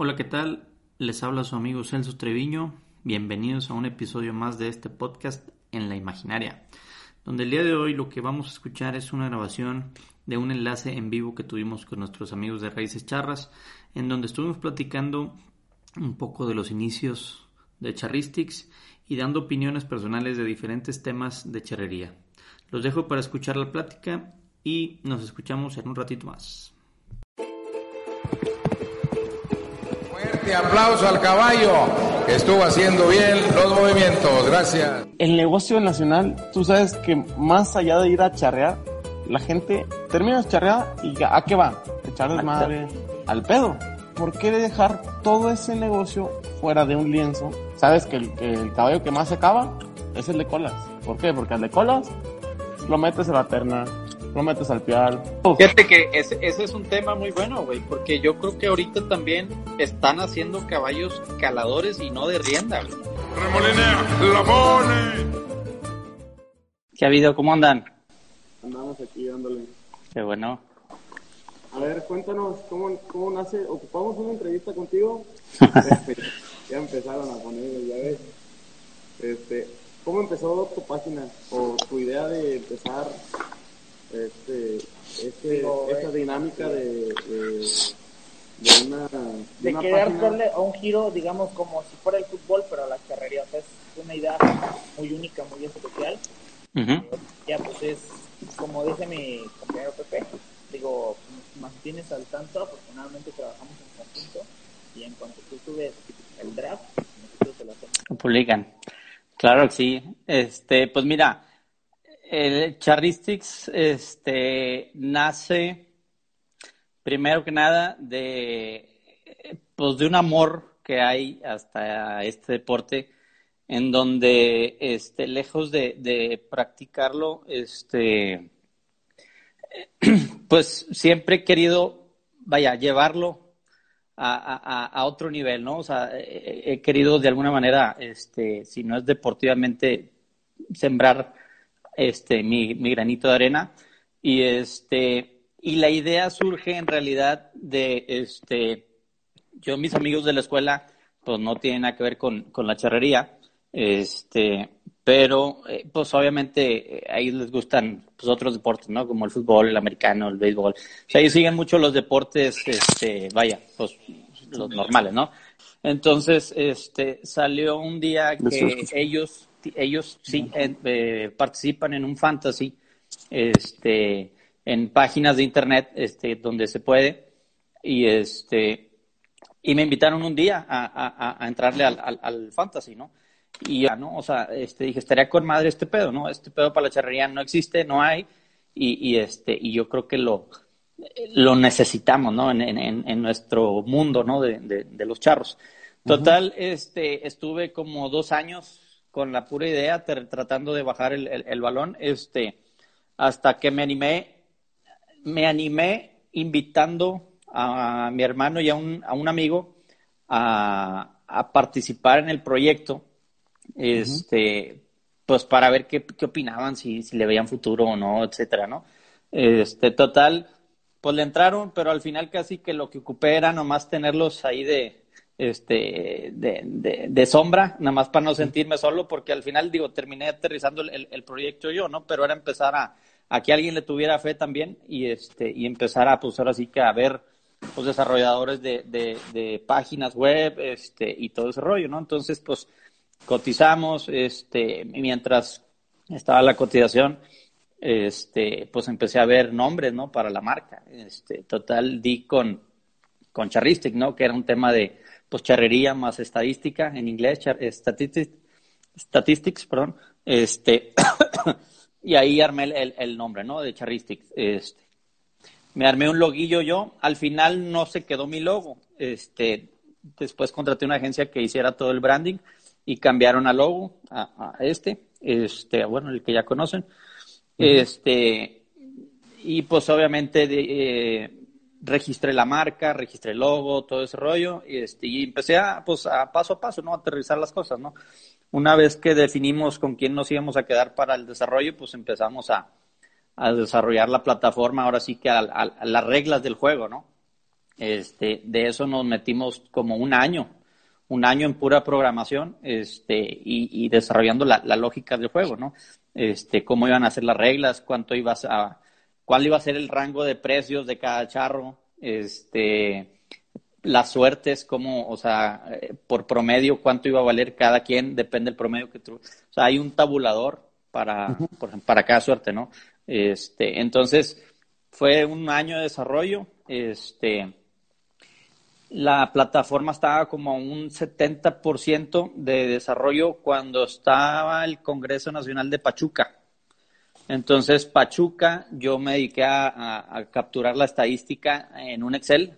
Hola, ¿qué tal? Les habla su amigo Celso Treviño. Bienvenidos a un episodio más de este podcast en la imaginaria, donde el día de hoy lo que vamos a escuchar es una grabación de un enlace en vivo que tuvimos con nuestros amigos de Raíces Charras, en donde estuvimos platicando un poco de los inicios de Charristics y dando opiniones personales de diferentes temas de charrería. Los dejo para escuchar la plática y nos escuchamos en un ratito más. Fuerte aplauso al caballo que estuvo haciendo bien los movimientos. Gracias. El negocio nacional, tú sabes que más allá de ir a charrear, la gente termina de charrear y ¿a qué va? Echar desmadre al pedo. ¿Por qué dejar todo ese negocio fuera de un lienzo? Sabes que el, que el caballo que más se acaba es el de colas. ¿Por qué? Porque al de colas lo metes a la terna, lo metes al pial. Fíjate que ese, ese es un tema muy bueno, güey, porque yo creo que ahorita también están haciendo caballos caladores y no de rienda, güey. Remolinea, la pone. ¿Qué ha habido? ¿Cómo andan? Andamos aquí dándole. Qué bueno. A ver, cuéntanos cómo, cómo nace. Ocupamos una entrevista contigo. Este, ya empezaron a poner, ya ves. Este, ¿Cómo empezó tu página o tu idea de empezar este, este, Digo, esta eh, dinámica de, de, de una, de una querer página? darle a un giro, digamos, como si fuera el fútbol, pero a la carrería. O sea, es una idea muy única, muy especial. Ya, pues es, como dice mi compañero Pepe, digo, mantienes al tanto. Afortunadamente trabajamos en conjunto y en cuanto tú subes el draft, nosotros te lo hacemos. Publican. Claro que sí. Este, pues mira, el Charristics este, nace primero que nada de, pues de un amor que hay hasta este deporte en donde este, lejos de, de practicarlo, este, pues siempre he querido, vaya, llevarlo a, a, a otro nivel, ¿no? O sea, he, he querido de alguna manera, este, si no es deportivamente, sembrar este, mi, mi granito de arena. Y, este, y la idea surge en realidad de, este, yo, mis amigos de la escuela, pues no tienen nada que ver con, con la charrería, este, pero eh, pues obviamente eh, a ellos les gustan pues, otros deportes, ¿no? Como el fútbol, el americano, el béisbol. O sea, ellos siguen mucho los deportes, este, vaya, pues los normales, ¿no? Entonces, este, salió un día que ellos, ellos sí eh, eh, participan en un fantasy, este, en páginas de internet, este, donde se puede, y este, y me invitaron un día a, a, a entrarle al, al, al fantasy, ¿no? Y ya, ¿no? O sea, este, dije, estaría con madre este pedo, ¿no? Este pedo para la charrería no existe, no hay, y, y este, y yo creo que lo, lo necesitamos, ¿no? En, en, en nuestro mundo, ¿no? De, de, de los charros. Total, este, estuve como dos años con la pura idea, tratando de bajar el, el, el balón, este, hasta que me animé, me animé invitando a mi hermano y a un, a un amigo a, a participar en el proyecto, este, pues para ver qué, qué opinaban, si, si le veían futuro o no, etcétera, ¿no? Este, total, pues le entraron, pero al final casi que lo que ocupé era nomás tenerlos ahí de, este, de, de, de sombra, nada más para no sentirme solo, porque al final, digo, terminé aterrizando el, el, el proyecto yo, ¿no? Pero era empezar a, a que alguien le tuviera fe también y, este, y empezar a, pues ahora sí que a ver, pues desarrolladores de, de, páginas web, este, y todo ese rollo, ¿no? Entonces, pues cotizamos, este, mientras estaba la cotización, este, pues empecé a ver nombres, ¿no? Para la marca. Este, total, di con, con Charristic, ¿no? Que era un tema de, pues, charrería más estadística, en inglés, char, statistics, statistics, perdón. Este, y ahí armé el, el, nombre, ¿no? De Charristic. Este, me armé un loguillo yo. Al final no se quedó mi logo. Este, después contraté una agencia que hiciera todo el branding y cambiaron al logo a, a este, este, bueno, el que ya conocen. Este, y pues obviamente de, eh, registré la marca, registré el logo, todo ese rollo, y, este, y empecé a, pues, a paso a paso, ¿no? A aterrizar las cosas, ¿no? Una vez que definimos con quién nos íbamos a quedar para el desarrollo, pues empezamos a, a desarrollar la plataforma, ahora sí que a, las reglas del juego, ¿no? Este, de eso nos metimos como un año, un año en pura programación, este, y, desarrollando la, lógica del juego, ¿no? Este, cómo iban a ser las reglas, cuánto ibas a, cuál iba a ser el rango de precios de cada charro, este, las suertes, cómo, o sea, eh, por promedio, cuánto iba a valer cada quien, depende del promedio que tú, o sea, hay un tabulador para, para cada suerte, ¿no? Este, entonces, fue un año de desarrollo, este, la plataforma estaba como a un 70% de desarrollo cuando estaba el Congreso Nacional de Pachuca. Entonces, Pachuca, yo me dediqué a, capturar la estadística en un Excel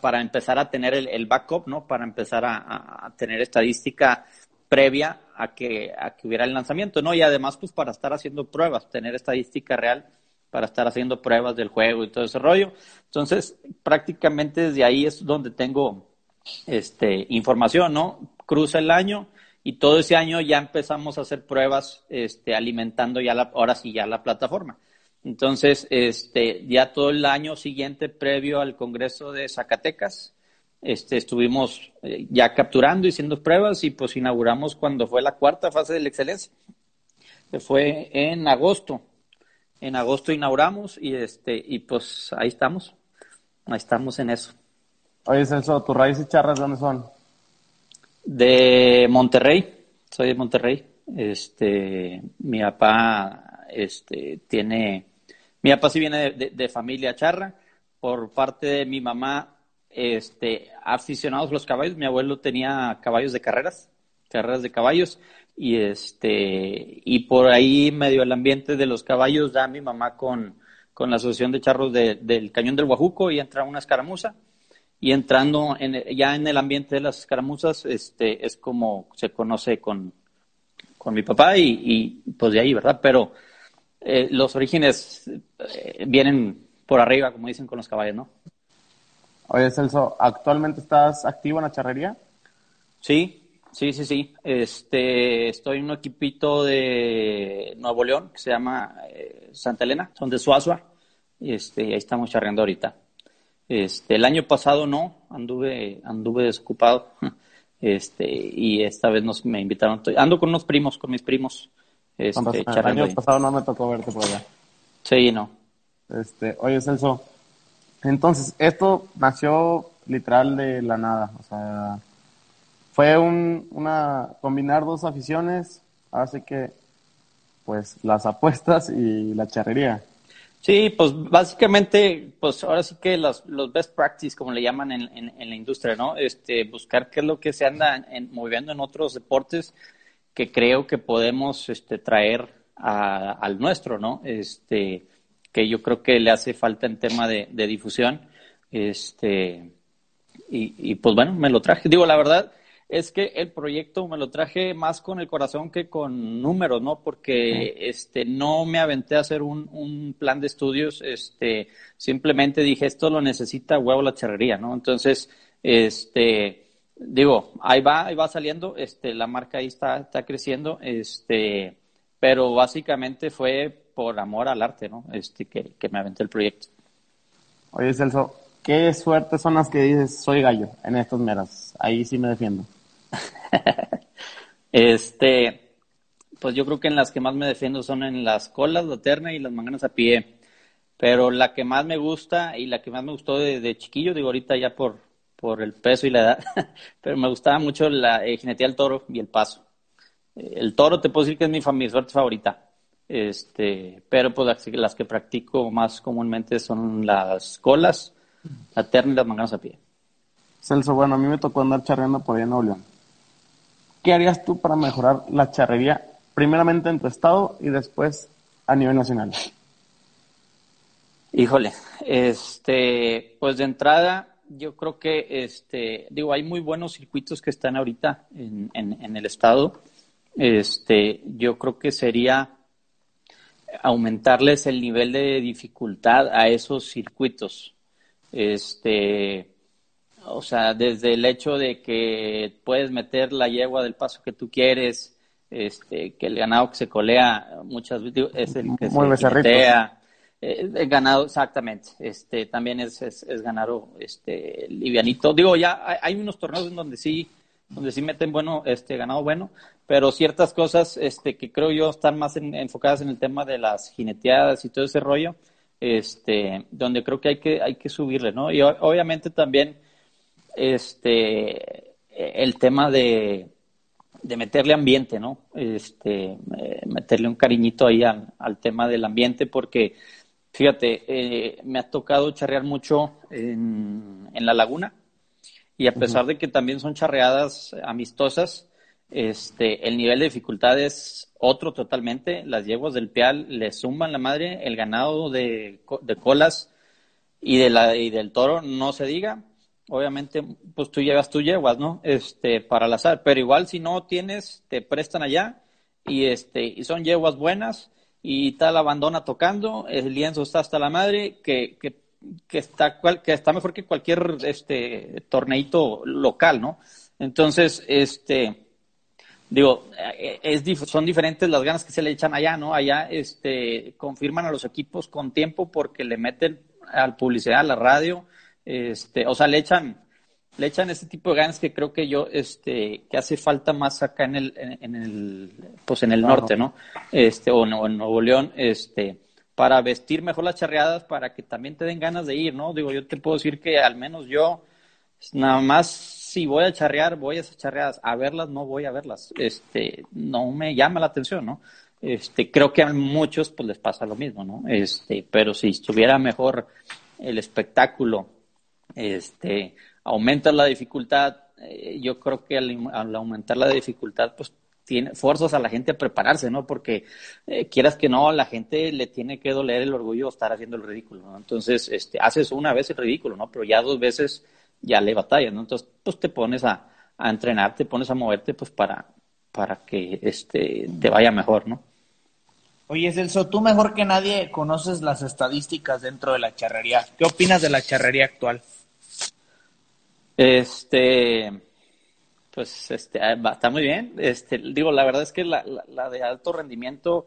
para empezar a tener el, backup, ¿no? Para empezar a, tener estadística previa a que, a que hubiera el lanzamiento, ¿no? Y además, pues para estar haciendo pruebas, tener estadística real para estar haciendo pruebas del juego y todo ese rollo. Entonces, prácticamente desde ahí es donde tengo este, información, ¿no? Cruza el año y todo ese año ya empezamos a hacer pruebas este, alimentando ya la, ahora sí ya la plataforma. Entonces, este, ya todo el año siguiente, previo al Congreso de Zacatecas, este, estuvimos eh, ya capturando y haciendo pruebas y pues inauguramos cuando fue la cuarta fase de la excelencia, que fue en agosto en agosto inauguramos y este y pues ahí estamos. Ahí estamos en eso. Oye, Celso, ¿tus raíces charras dónde son? De Monterrey. Soy de Monterrey. Este, mi papá este tiene mi papá sí viene de, familia charra. Por parte de mi mamá, este, aficionados a los caballos. Mi abuelo tenía caballos de carreras, carreras de caballos y este y por ahí medio el ambiente de los caballos da mi mamá con, con la asociación de charros del cañón del Guajuco y entra una escaramuza y entrando en, ya en el ambiente de las escaramuzas este es como se conoce con, con mi papá y, pues de ahí verdad pero eh, los orígenes eh, vienen por arriba como dicen con los caballos no oye Celso actualmente estás activo en la charrería sí Sí, sí, sí. Este, estoy en un equipito de Nuevo León que se llama eh, Santa Elena, son de Suazua. Este, ahí estamos charreando ahorita. Este, el año pasado no, anduve, anduve desocupado. Este, y esta vez nos me invitaron. Ando con unos primos, con mis primos. Este, el año pasado no me tocó verte por allá. Sí, no. Este, oye, Celso, entonces, esto nació literal de la nada, o sea, fue un, una combinar dos aficiones, así que pues las apuestas y la charrería. Sí, pues básicamente, pues ahora sí que los, los best practice, como le llaman en, en, la industria, ¿no? Este, buscar qué es lo que se anda en, moviendo en otros deportes que creo que podemos este, traer al nuestro, ¿no? Este, que yo creo que le hace falta en tema de, de difusión. Este, y, y pues bueno, me lo traje. Digo, la verdad, es que el proyecto me lo traje más con el corazón que con números, ¿no? Porque este no me aventé a hacer un, un plan de estudios, este simplemente dije esto lo necesita huevo la charrería, ¿no? Entonces, este digo, ahí va, ahí va saliendo, este la marca ahí está está creciendo, este pero básicamente fue por amor al arte, ¿no? Este que, que me aventé el proyecto. Oye, Celso, ¿qué suerte son las que dices soy gallo en estos meros? Ahí sí me defiendo. este, pues yo creo que en las que más me defiendo son en las colas, la terna y las manganas a pie. Pero la que más me gusta y la que más me gustó de, chiquillo, digo ahorita ya por, por el peso y la edad, pero me gustaba mucho la eh, jinetía del toro y el paso. El toro te puedo decir que es mi, mi suerte favorita. Este, pero pues las, que practico más comúnmente son las colas, la terna y las manganas a pie. Celso, bueno, a mí me tocó andar charreando por ahí en Nuevo. ¿Qué harías tú para mejorar la charrería, primeramente en tu estado y después a nivel nacional? Híjole, este, pues de entrada, yo creo que, este, digo, hay muy buenos circuitos que están ahorita en, en, el estado. Este, yo creo que sería aumentarles el nivel de dificultad a esos circuitos. Este, o sea, desde el hecho de que puedes meter la yegua del paso que tú quieres, este, que el ganado que se colea muchas veces es el que se colea, Eh, ganado, exactamente. Este, también es, es, ganado este, livianito. Digo, ya hay, unos torneos en donde sí, donde sí meten bueno, este, ganado bueno, pero ciertas cosas este, que creo yo están más enfocadas en el tema de las jineteadas y todo ese rollo, este, donde creo que hay que, hay que subirle, ¿no? Y obviamente también este, el tema de, de meterle ambiente, ¿no? Este, eh, meterle un cariñito ahí al, al, tema del ambiente, porque fíjate, eh, me ha tocado charrear mucho en, en la laguna y a pesar de que también son charreadas amistosas, este, el nivel de dificultad es otro totalmente. Las yeguas del pial le suman la madre, el ganado de, de colas y, de la, y del toro no se diga obviamente, pues tú llevas tu yeguas, ¿no? Este, para la azar, pero igual si no tienes, te prestan allá y este, y son yeguas buenas y tal abandona tocando, el lienzo está hasta la madre, que, que, que está que está mejor que cualquier este torneito local, ¿no? Entonces, este, digo, eh, es, son diferentes las ganas que se le echan allá, ¿no? Allá, este, confirman a los equipos con tiempo porque le meten al publicidad, a la radio, este, o sea, le echan, le echan ese tipo de ganas que creo que yo, este, que hace falta más acá en el, en, el, pues en el norte, ¿no? Este, o, en Nuevo León, este, para vestir mejor las charreadas, para que también te den ganas de ir, ¿no? Digo, yo te puedo decir que al menos yo, nada más si voy a charrear, voy a esas charreadas, a verlas no voy a verlas, este, no me llama la atención, ¿no? Este, creo que a muchos pues les pasa lo mismo, ¿no? Este, pero si estuviera mejor el espectáculo este, aumenta la dificultad. Eh, yo creo que al, aumentar la dificultad, pues tiene, fuerzas a la gente a prepararse, ¿no? Porque eh, quieras que no, a la gente le tiene que doler el orgullo estar haciendo el ridículo, ¿no? Entonces, este, haces una vez el ridículo, ¿no? Pero ya dos veces ya le batallas, ¿no? Entonces, pues te pones a, a entrenar, te pones a moverte, pues para, para que este, te vaya mejor, ¿no? Oye, Celso, tú mejor que nadie conoces las estadísticas dentro de la charrería. ¿Qué opinas de la charrería actual? Este, pues este, ah, está muy bien. Este, digo, la verdad es que la, de alto rendimiento,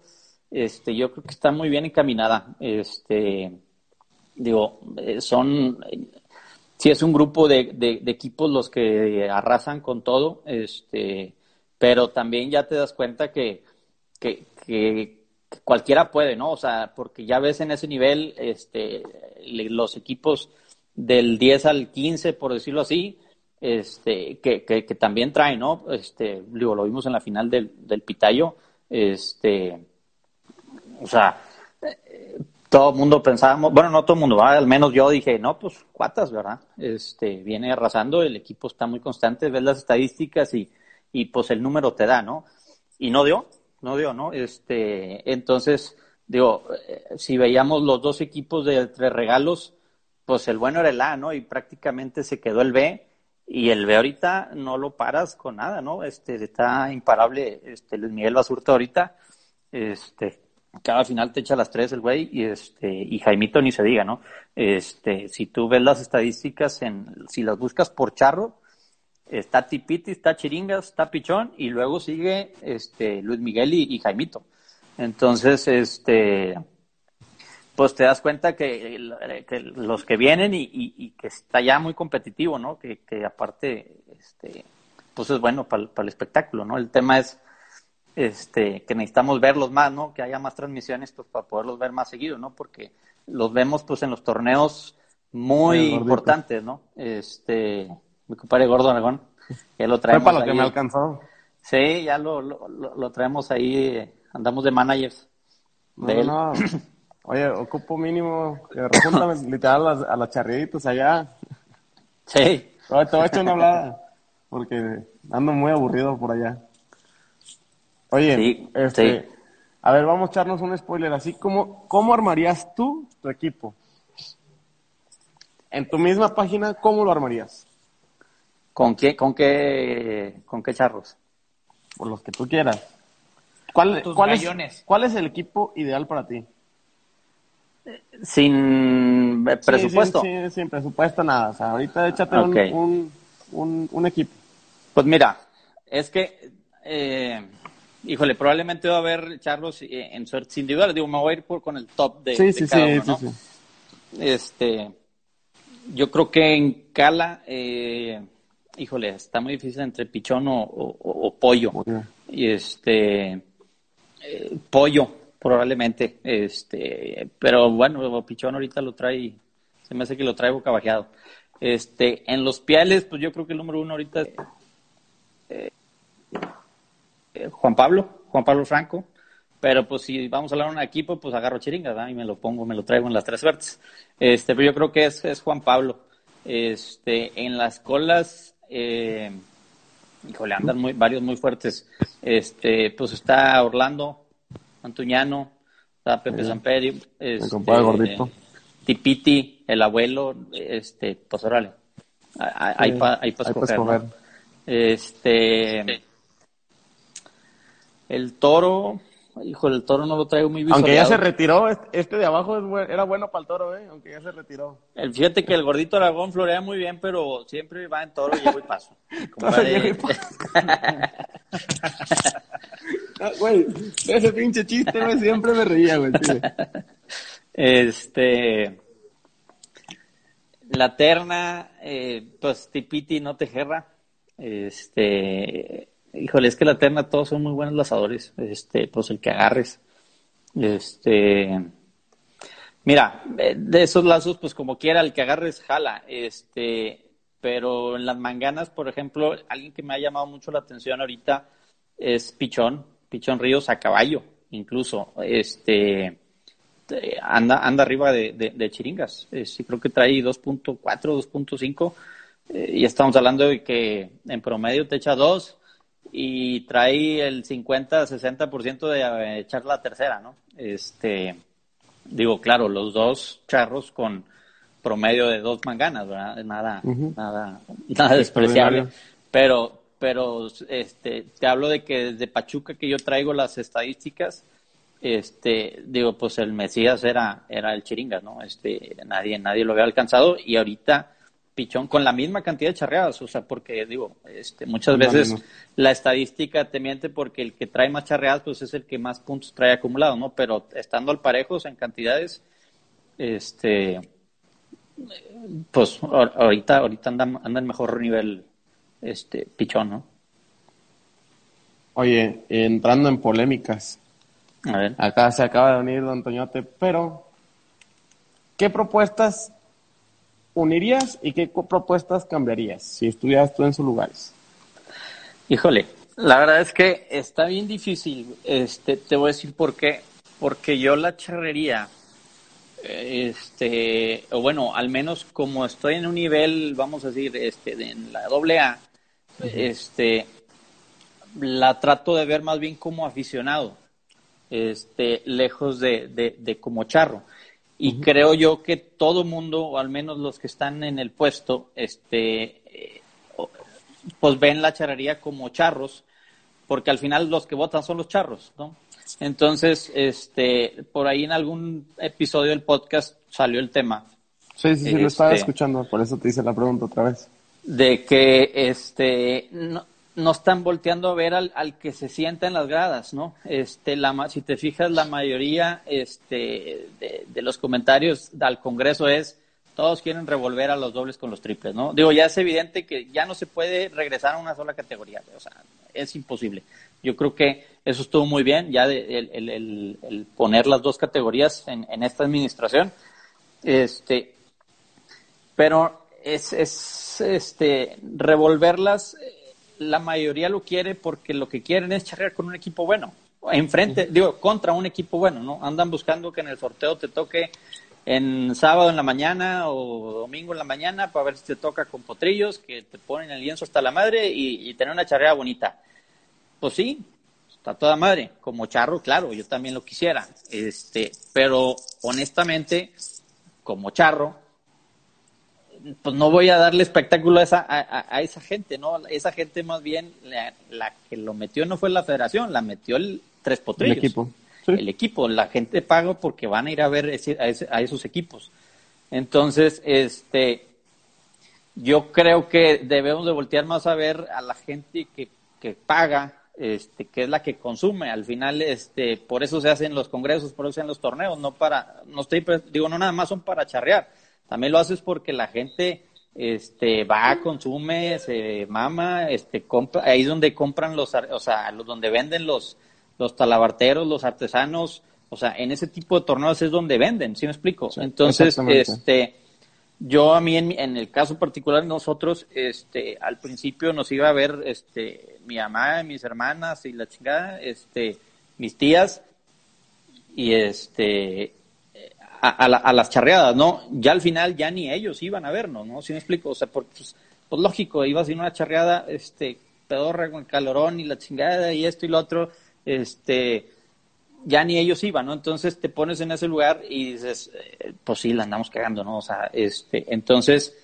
este, yo creo que está muy bien encaminada. Este, digo, eh, son, sí es un grupo de, de, equipos los que arrasan con todo, este, pero también ya te das cuenta que, que, que cualquiera puede, ¿no? O sea, porque ya ves en ese nivel, este, los equipos del 10 al 15, por decirlo así, este, que, que, también trae, ¿no? Este, digo, lo vimos en la final del, del Pitayo, este, o sea, todo el mundo pensábamos, bueno, no todo el mundo, al menos yo dije, no, pues cuatas, ¿verdad? Este, viene arrasando, el equipo está muy constante, ves las estadísticas y, y pues el número te da, ¿no? Y no dio, no dio, ¿no? Este, entonces, digo, eh, si veíamos los dos equipos de tres regalos, pues el bueno era el A, ¿no? Y prácticamente se quedó el B. Y el B ahorita no lo paras con nada, ¿no? Este, está imparable, este, Luis Miguel Basurta ahorita, este, cada final te echa las tres el güey, y este, y Jaimito ni se diga, ¿no? Este, si tú ves las estadísticas en, si las buscas por charro, está Tipiti, está Chiringas, está Pichón, y luego sigue, este, Luis Miguel y, y Jaimito. Entonces, este, pues te das cuenta que, los que vienen y, que está ya muy competitivo, ¿no? Que, aparte, este, pues es bueno para el espectáculo, ¿no? El tema es este, que necesitamos verlos más, ¿no? Que haya más transmisiones, pues para poderlos ver más seguido, ¿no? Porque los vemos, pues, en los torneos muy importantes, ¿no? Este, mi compadre Gordo Aragón, ya lo traemos Fue para lo que me alcanzó. Sí, ya lo, lo, traemos ahí, andamos de managers. De no, Oye, ocupo mínimo, resulta literal a, las, a las charriditas allá. Sí. Oye, te voy a echar una hablada, porque ando muy aburrido por allá. Oye, este, a ver, vamos a echarnos un spoiler. Así como, ¿cómo armarías tú tu equipo? En tu misma página, ¿cómo lo armarías? ¿Con qué, con qué, con qué charros? Por los que tú quieras. ¿Cuál, cuál es, ¿Cuál es el equipo ideal para ti? Sin presupuesto. Sí, sin presupuesto, nada. O sea, ahorita échate un, un, un, equipo. Pues mira, es que eh, híjole, probablemente va a haber charlos eh, en suertes individuales. Digo, me voy a ir por, con el top de, cada uno, ¿no? Este, yo creo que en Cala, eh, híjole, está muy difícil entre pichón o, pollo. Y este, eh, pollo, probablemente. Este, pero bueno, pichón ahorita lo trae, se me hace que lo trae boca bajeado. Este, en los piales, pues yo creo que el número uno ahorita es eh, Juan Pablo, Juan Pablo Franco. Pero pues si vamos a hablar de un equipo, pues agarro chiringas, y me lo pongo, me lo traigo en las tres suertes. Este, pero yo creo que es, es Juan Pablo. Este, en las colas, eh, híjole, andan muy, varios muy fuertes. Este, pues está Orlando, Antuñano, está Pepe Samperio, este, gordito. Tipiti, el abuelo, este, pues órale. Ahí para escoger. Este, el toro, hijo, el toro no lo traigo muy bien. Aunque ya se retiró, este de abajo era bueno para el toro, ¿eh? Aunque ya se retiró. El, fíjate que el gordito Aragón florea muy bien, pero siempre va en toro, llego y paso. Ah, güey, ese pinche chiste, güey, siempre me reía, güey. Este. La terna, eh, pues Tipiti no te jerra. Este híjole, es que la terna todos son muy buenos lazadores, este, pues el que agarres. Este, mira, de esos lazos, pues como quiera, el que agarres jala, este, pero en las manganas, por ejemplo, alguien que me ha llamado mucho la atención ahorita es Pichón, Pichón Ríos a caballo, incluso, este, anda, anda arriba de, chiringas, sí creo que trae 2.4, 2.5, eh, y estamos hablando de que en promedio te echa dos, y trae el 50-60% de eh, echar la tercera, ¿no? Este, digo, claro, los dos charros con promedio de dos manganas, ¿verdad? Nada, nada, nada despreciable. Pero, pero, este, te hablo de que desde Pachuca que yo traigo las estadísticas, este, digo, pues el Mesías era, era el Chiringas, ¿no? Este, nadie, nadie lo había alcanzado y ahorita pichón con la misma cantidad de charreadas, o sea, porque digo, este, muchas veces la estadística te miente porque el que trae más charreadas pues es el que más puntos trae acumulado, ¿no? Pero estando al parejos en cantidades, este, pues ahorita, ahorita anda, anda en mejor nivel, este, pichón, ¿no? Oye, entrando en polémicas, a ver. acá se acaba de unir Don Toñote, pero ¿qué propuestas unirías y qué propuestas cambiarías si estuvieras tú en sus lugares? Híjole, la verdad es que está bien difícil. Este, te voy a decir por qué. Porque yo la charrería, este, o bueno, al menos como estoy en un nivel, vamos a decir, este, en la doble A, este, la trato de ver más bien como aficionado, este, lejos de, de, de como charro. Y creo yo que todo mundo, o al menos los que están en el puesto, este, eh, pues ven la charrería como charros, porque al final los que votan son los charros, ¿no? Entonces, este, por ahí en algún episodio del podcast salió el tema. Sí, sí, sí, lo estaba este, escuchando, por eso te hice la pregunta otra vez. De que, este, no, no están volteando a ver al, al, que se sienta en las gradas, ¿no? Este, la, si te fijas, la mayoría este, de, los comentarios al Congreso es, todos quieren revolver a los dobles con los triples, ¿no? Digo, ya es evidente que ya no se puede regresar a una sola categoría, o sea, es imposible. Yo creo que eso estuvo muy bien, ya el, el, el, poner las dos categorías en, en esta administración, este, pero es, es este, revolverlas la mayoría lo quiere porque lo que quieren es charrear con un equipo bueno. Enfrente, digo, contra un equipo bueno, ¿no? Andan buscando que en el sorteo te toque en sábado en la mañana o domingo en la mañana para ver si te toca con potrillos que te ponen el lienzo hasta la madre y, tener una charrea bonita. Pues sí, está toda madre. Como charro, claro, yo también lo quisiera. Este, pero honestamente, como charro, pues no voy a darle espectáculo a esa, a, esa gente, ¿no? Esa gente más bien, la, que lo metió no fue la federación, la metió el Tres Potrillos. El equipo. El equipo, la gente paga porque van a ir a ver a, esos equipos. Entonces, este, yo creo que debemos de voltear más a ver a la gente que, que paga este, que es la que consume. Al final, este, por eso se hacen los congresos, por eso se hacen los torneos, no para, no estoy, digo, no nada más son para charrear. También lo haces porque la gente, este, va, consume, se mama, este, compra, ahí es donde compran los, o sea, los, donde venden los, los talabarteros, los artesanos, o sea, en ese tipo de torneos es donde venden, ¿sí me explico? Entonces, este, yo a mí en, el caso particular nosotros, este, al principio nos iba a ver, este, mi mamá, mis hermanas y la chingada, este, mis tías y este, a, las charreadas, ¿no? Ya al final ya ni ellos iban a vernos, ¿no? Si me explico, o sea, pues, pues, lógico, iba a ser una charreada, este, pedorra con el calorón y la chingada y esto y lo otro, este, ya ni ellos iban, ¿no? Entonces te pones en ese lugar y dices, eh, pues sí, la andamos cagando, ¿no? O sea, este, entonces,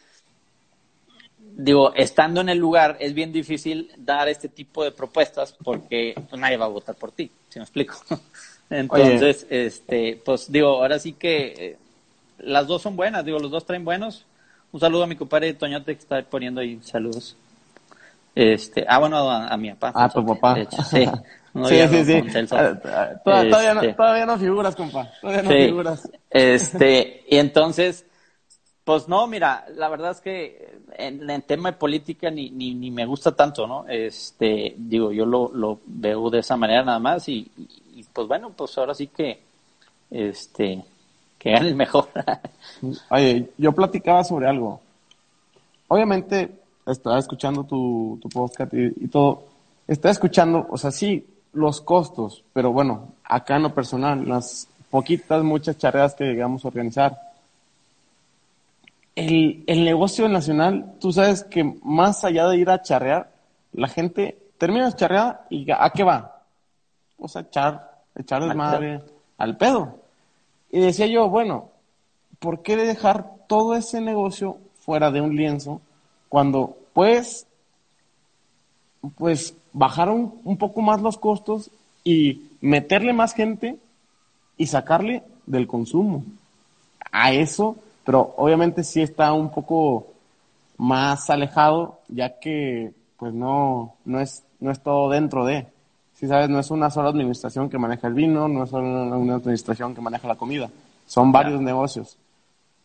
digo, estando en el lugar es bien difícil dar este tipo de propuestas porque nadie va a votar por ti, si me explico. entonces, este, pues digo, ahora sí que eh, las dos son buenas, digo, los dos traen buenos. Un saludo a mi compadre Toñote que está poniendo ahí saludos. Este, ah, bueno, a, mi papá. Ah, tu papá. sí. sí, sí, sí. Ah, ah, todavía, no, este, todavía no figuras, compa. Todavía no figuras. Este, y entonces, pues no, mira, la verdad es que en, el tema de política ni, ni, ni, me gusta tanto, ¿no? Este, digo, yo lo, lo veo de esa manera nada más y, y, pues bueno, pues ahora sí que, este, que gane el mejor. Oye, yo platicaba sobre algo. Obviamente, estaba escuchando tu, tu podcast y, todo. Estaba escuchando, o sea, sí, los costos, pero bueno, acá en lo personal, las poquitas, muchas charreas que llegamos a organizar. El, el negocio nacional, tú sabes que más allá de ir a charrear, la gente termina de charrear y ¿a qué va? Pues a echar, echar desmadre al pedo. Y decía yo, bueno, ¿por qué dejar todo ese negocio fuera de un lienzo cuando puedes, pues, bajaron un poco más los costos y meterle más gente y sacarle del consumo. A eso, pero obviamente sí está un poco más alejado, ya que pues no, no es, no es todo dentro de. Si sabes, no es una sola administración que maneja el vino, no es solo una administración que maneja la comida, son varios negocios.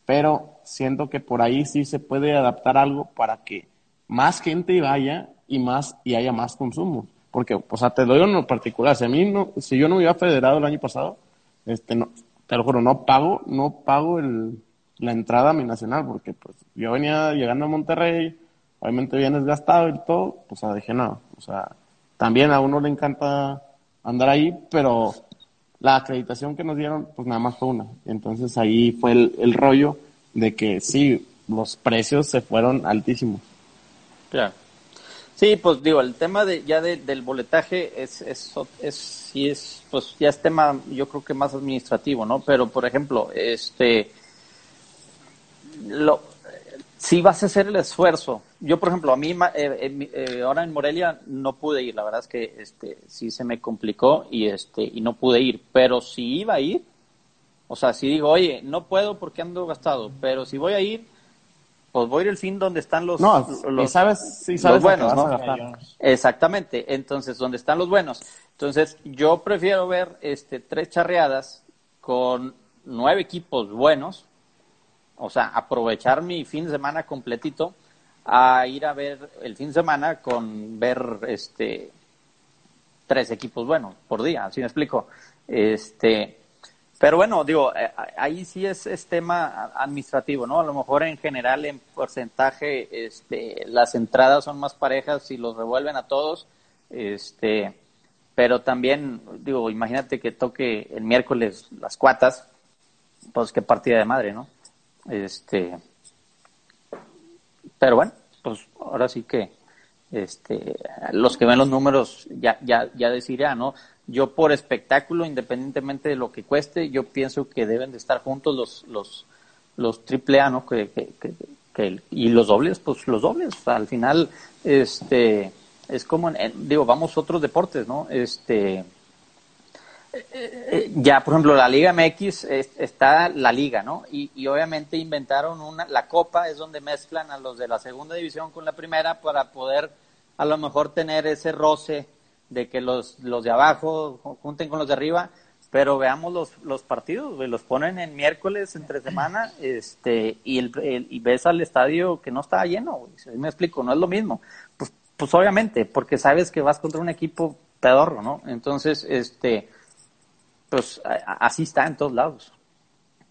Pero siento que por ahí sí se puede adaptar algo para que más gente vaya y más y haya más consumo. Porque, o sea, te doy uno particular. Si a mí no, si yo no me hubiera federado el año pasado, este, no, te lo juro, no pago, no pago el, la entrada a mi nacional, porque pues yo venía llegando a Monterrey, obviamente vienes gastado y todo, pues o sea, dije no, o sea, también a uno le encanta andar ahí, pero la acreditación que nos dieron, pues nada más fue una. Entonces ahí fue el, el rollo de que sí, los precios se fueron altísimos. Claro. Sí, pues digo, el tema de ya del boletaje es, es, es, sí es, pues ya es tema, yo creo que más administrativo, ¿no? Pero, por ejemplo, este, lo, si vas a hacer el esfuerzo, yo, por ejemplo, a mí, eh, eh, ahora en Morelia no pude ir, la verdad es que, este, sí se me complicó y, este, y no pude ir, pero si iba a ir, o sea, si digo, oye, no puedo porque ando gastado, pero si voy a ir, pues voy a ir el fin donde están los, no, los, sabes, sí sabes buenos, ¿no? Exactamente, entonces, donde están los buenos. Entonces, yo prefiero ver este tres charreadas con nueve equipos buenos, o sea, aprovechar mi fin de semana completito a ir a ver el fin de semana con ver este tres equipos buenos por día, así me explico. Este, pero bueno, digo, eh, ahí sí es, es, tema administrativo, ¿no? A lo mejor en general, en porcentaje, este, las entradas son más parejas si los revuelven a todos, este, pero también, digo, imagínate que toque el miércoles las cuatas, pues qué partida de madre, ¿no? Este, pero bueno, pues ahora sí que, este, los que ven los números ya, ya, ya decidirán, ¿no? Yo por espectáculo, independientemente de lo que cueste, yo pienso que deben de estar juntos los los los triple A, ¿no? Que, que, que, y los dobles, pues los dobles. al final, este, es como, digo, vamos a otros deportes, ¿no? Este, ya, por ejemplo, la Liga MX está la liga, ¿no? Y, obviamente inventaron una, la copa es donde mezclan a los de la segunda división con la primera para poder a lo mejor tener ese roce de que los, los de abajo junten con los de arriba, pero veamos los, los partidos, los ponen en miércoles, entre semana, este, y, el, y ves al estadio que no está lleno, me explico, no es lo mismo. Pues, pues obviamente, porque sabes que vas contra un equipo pedorro, ¿no? Entonces, este, pues así está en todos lados.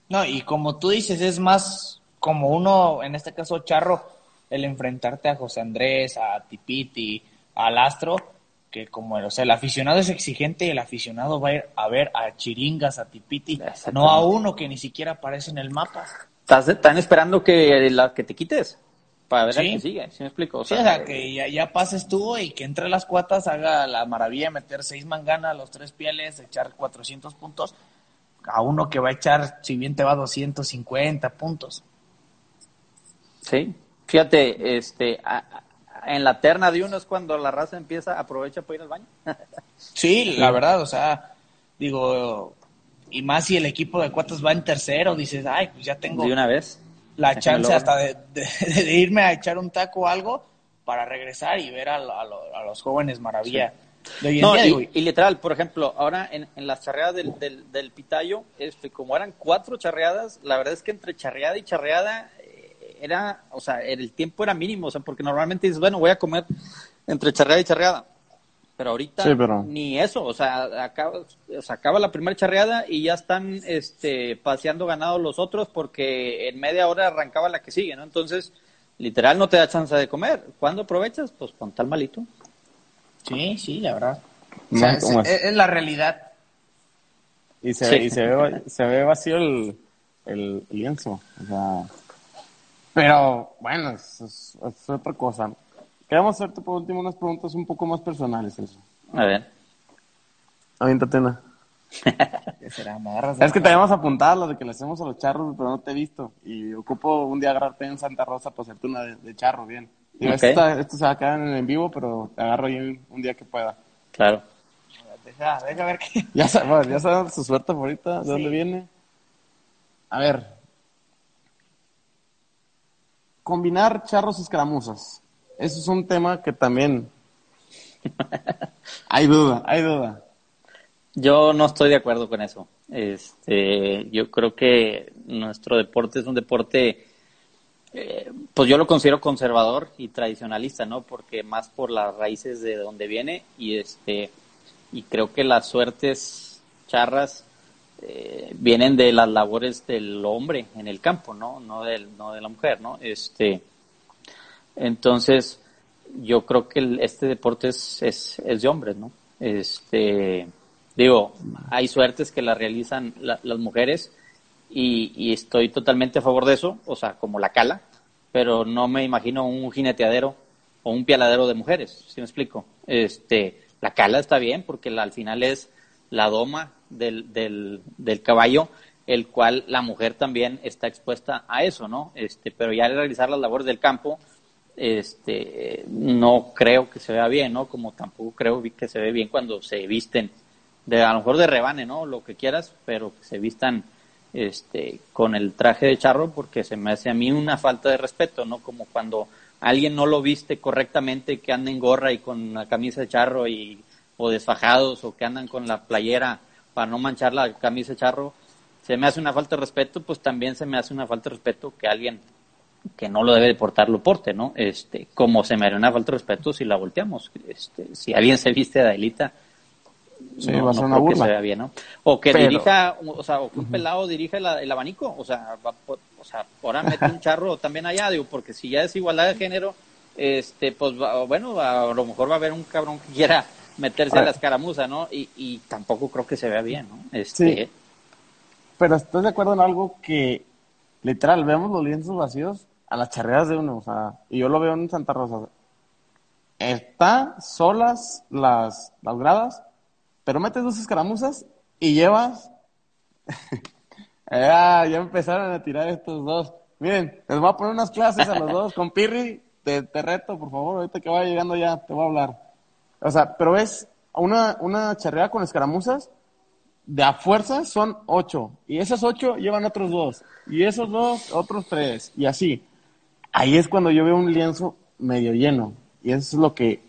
No, y como tú dices, es más como uno, en este caso Charro, el enfrentarte a José Andrés, a Tipiti, al Astro, que como, o sea, el aficionado es exigente y el aficionado va a ir a ver a chiringas, a Tipiti, no a uno que ni siquiera aparece en el mapa. Están esperando que, la, que te quites para ver ¿Sí? sigue, ¿sí me explico? O sea, que ya, ya, pases tú y que entre las cuatas haga la maravilla, meter seis manganas, los tres pieles, echar 400 puntos, a uno que va a echar, si bien te va 250 puntos. Sí, fíjate, este, en la terna de uno es cuando la raza empieza, aprovecha para ir al baño. sí, la verdad, o sea, digo, y más si el equipo de cuatas va en tercero, dices, ay, pues ya tengo... De una vez la chance hasta de, irme a echar un taco o algo para regresar y ver a, los jóvenes maravilla. no, y, literal, por ejemplo, ahora en, las charreadas del, del, del, Pitayo, este, como eran cuatro charreadas, la verdad es que entre charreada y charreada eh, era, o sea, el tiempo era mínimo, o sea, porque normalmente dices, bueno, voy a comer entre charreada y charreada. Pero ahorita ni eso, o sea, acaba, o acaba la primera charreada y ya están este, paseando ganado los otros porque en media hora arrancaba la que sigue, ¿no? Entonces, literal no te da chance de comer. ¿Cuándo aprovechas? Pues con tal malito. Sí, sí, la verdad. es, la realidad. Y se, y se, ve, se ve vacío el, el, lienzo. O sea, pero bueno, es otra cosa. Queremos hacerte por último unas preguntas un poco más personales, eso. A ver. Aviéntate una. es que te habíamos apuntado lo de que le hacemos a los charros, pero no te he visto. Y ocupo un día agarrarte en Santa Rosa para hacerte una de, charro, bien. esto, se va a quedar en, en vivo, pero te agarro ahí un, día que pueda. Claro. Deja, deja ver qué. Ya sabes, ya sabes su suerte favorita, de dónde viene. A ver. Combinar charros y escaramuzas. Eso es un tema que también hay duda, hay duda. Yo no estoy de acuerdo con eso. Este, yo creo que nuestro deporte es un deporte, eh, pues yo lo considero conservador y tradicionalista, ¿no? Porque más por las raíces de donde viene y este, y creo que las suertes charras eh, vienen de las labores del hombre en el campo, ¿no? No del, no de la mujer, ¿no? Este, entonces, yo creo que este deporte es, es, es, de hombres, ¿no? Este, digo, hay suertes que la realizan las mujeres y, y, estoy totalmente a favor de eso, o sea, como la cala, pero no me imagino un jineteadero o un pialadero de mujeres, si me explico? Este, la cala está bien porque al final es la doma del, del, del caballo, el cual la mujer también está expuesta a eso, ¿no? Este, pero ya al realizar las labores del campo, este, no creo que se vea bien, ¿no? Como tampoco creo que se ve bien cuando se visten, de, a lo mejor de rebane, ¿no? Lo que quieras, pero que se vistan este, con el traje de charro porque se me hace a mí una falta de respeto, ¿no? Como cuando alguien no lo viste correctamente, que anda en gorra y con la camisa de charro y, o desfajados o que andan con la playera para no manchar la camisa de charro, se me hace una falta de respeto, pues también se me hace una falta de respeto que alguien que no lo debe de portar lo porte, ¿no? Este, como se me haría una falta de respeto si la volteamos. Este, si alguien se viste de Adelita, no, va a ser una burla. se vea bien, ¿no? O que dirija, o sea, o que un pelado dirija el, abanico, o sea, o sea, ahora mete un charro también allá, digo, porque si ya es igualdad de género, este, pues bueno, a lo mejor va a haber un cabrón que quiera meterse a, la escaramuza, ¿no? Y, y tampoco creo que se vea bien, ¿no? Este, sí. Pero estás de acuerdo en algo que literal, vemos los lienzos vacíos a las charreadas de uno, o sea, y yo lo veo en Santa Rosa. Está solas las, las gradas, pero metes dos escaramuzas y llevas. ya, ya empezaron a tirar estos dos. Miren, les voy a poner unas clases a los dos con Pirri. Te, te reto, por favor, ahorita que vaya llegando ya te voy a hablar. O sea, pero es una, una charreada con escaramuzas de a fuerza son ocho. Y esas ocho llevan otros dos. Y esos dos, otros tres. Y así. Ahí es cuando yo veo un lienzo medio lleno. Y eso es lo que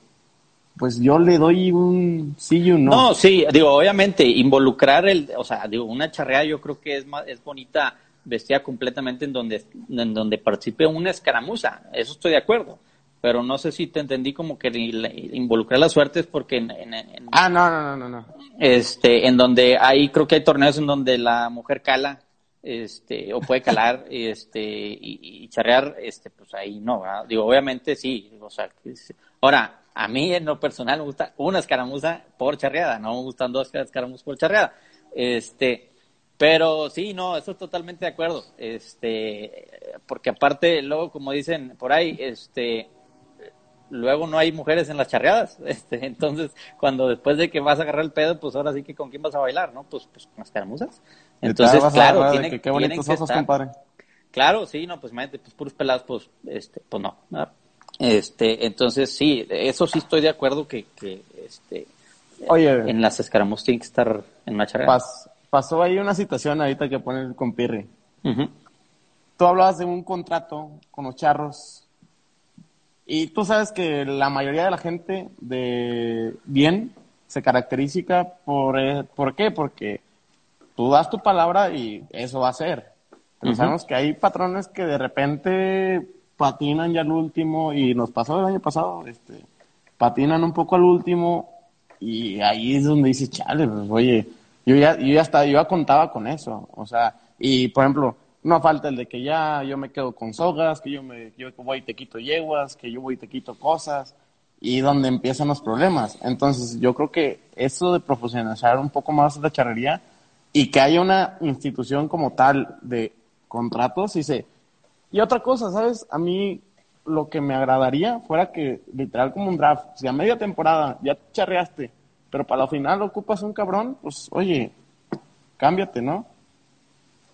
pues yo le doy un sí y un no. No, sí, digo, obviamente, involucrar el, o sea, digo, una charrea yo creo que es más, es bonita vestida completamente en donde, en donde participe una escaramuza, eso estoy de acuerdo. Pero no sé si te entendí como que involucrar la suerte es porque en, Ah, no, no, no, no, Este, en donde hay, creo que hay torneos en donde la mujer cala, este, o puede calar, este, y, charrear, este, pues ahí no, digo, obviamente sí, o sea, ahora, a mí en lo personal me gusta una escaramuza por charreada, no me gustan dos escaramuzas por charreada. Este, pero sí, no, eso totalmente de acuerdo. Este, porque aparte, luego, como dicen por ahí, este, luego no hay mujeres en las charreadas. Este, entonces, cuando después de que vas a agarrar el pedo, pues ahora sí que con quién vas a bailar, ¿no? Pues, pues con las caramuzas. Entonces, claro, tiene, que, qué bonitos ojos, compadre. Claro, sí, no, pues imagínate, pues puros pelados, pues, este, pues no. Este, entonces sí, eso sí estoy de acuerdo que, que este, Oye, en las escaramuzas tiene que estar en una pasó ahí una situación ahorita que pones con Pirri. Tú hablabas de un contrato con los charros y tú sabes que la mayoría de la gente de bien se caracteriza por, eh, ¿por qué? Porque tú das tu palabra y eso va a ser. Pero sabemos que hay patrones que de repente patinan ya al último y nos pasó el año pasado, este, patinan un poco al último y ahí es donde dice, chale, pues oye, yo ya, yo ya estaba, yo ya contaba con eso, o sea, y por ejemplo, no falta el de que ya yo me quedo con sogas, que yo me, yo voy y te quito yeguas, que yo voy y te quito cosas, y donde empiezan los problemas. Entonces, yo creo que eso de profesionalizar un poco más la charrería y que haya una institución como tal de contratos y se, y otra cosa, ¿sabes? A mí lo que me agradaría fuera que, literal como un draft, si a media temporada ya charreaste, pero para la final ocupas un cabrón, pues oye, cámbiate, ¿no?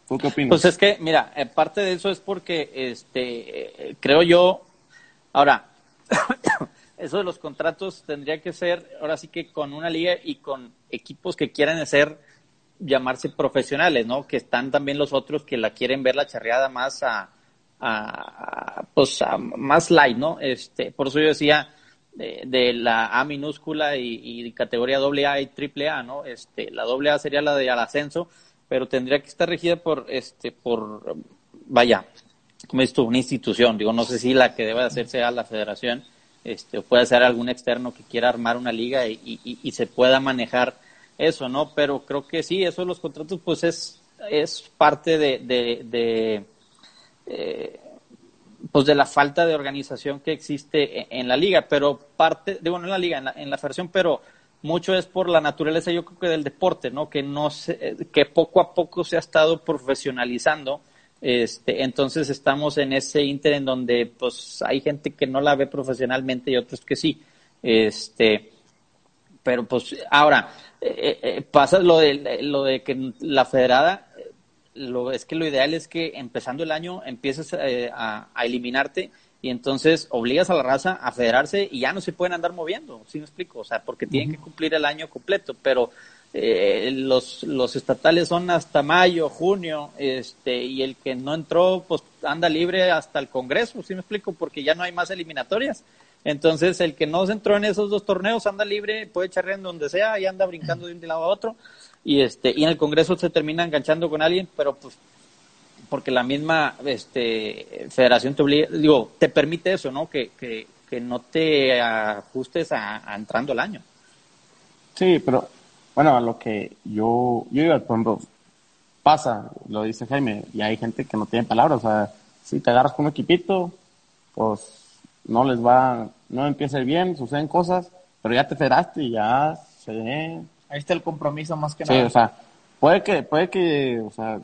¿Tú qué opinas? Pues es que, mira, eh, parte de eso es porque, este, eh, creo yo, ahora, eso de los contratos tendría que ser, ahora sí que con una liga y con equipos que quieran ser, llamarse profesionales, ¿no? Que están también los otros que la quieren ver la charreada más a, pues más light, ¿no? Este, por eso yo decía de, la A minúscula y, categoría doble A y triple A, ¿no? Este, la doble A sería la de al ascenso, pero tendría que estar regida por, este, por, vaya, como dices tú, una institución. Digo, no sé si la que debe hacer sea la federación, este, puede ser algún externo que quiera armar una liga y, se pueda manejar eso, ¿no? Pero creo que sí, eso de los contratos, pues es, es parte de, de eh, pues de la falta de organización que existe e-, en, la liga, pero parte, digo, no en la liga, en la, en la federación, pero mucho es por la naturaleza, yo creo que del deporte, ¿no? Que no se, que poco a poco se ha estado profesionalizando. Este, entonces estamos en ese inter en donde pues hay gente que no la ve profesionalmente y otros que sí. Este, pero pues ahora eh, eh, pasa lo de lo de que la federada lo, es que lo ideal es que empezando el año empieces eh, a, eliminarte y entonces obligas a la raza a federarse y ya no se pueden andar moviendo, ¿sí me explico? O sea, porque tienen que cumplir el año completo, pero eh, los, los estatales son hasta mayo, junio, este, y el que no entró, pues anda libre hasta el Congreso, ¿sí me explico? Porque ya no hay más eliminatorias. Entonces, el que no se entró en esos dos torneos anda libre, puede echar en donde sea y anda brincando de un lado a otro y este y en el Congreso se termina enganchando con alguien, pero pues porque la misma este federación te obliga, digo, te permite eso, ¿no? Que, que, que no te ajustes a, entrando el año. Sí, pero bueno, a lo que yo, yo iba, por pasa, lo dice Jaime, y hay gente que no tiene palabras, o sea, si te agarras con un equipito, pues no les va, no empieza bien, suceden cosas, pero ya te federaste y ya se Ahí está el compromiso más que nada. Sí, o sea, puede que, puede que, o sea,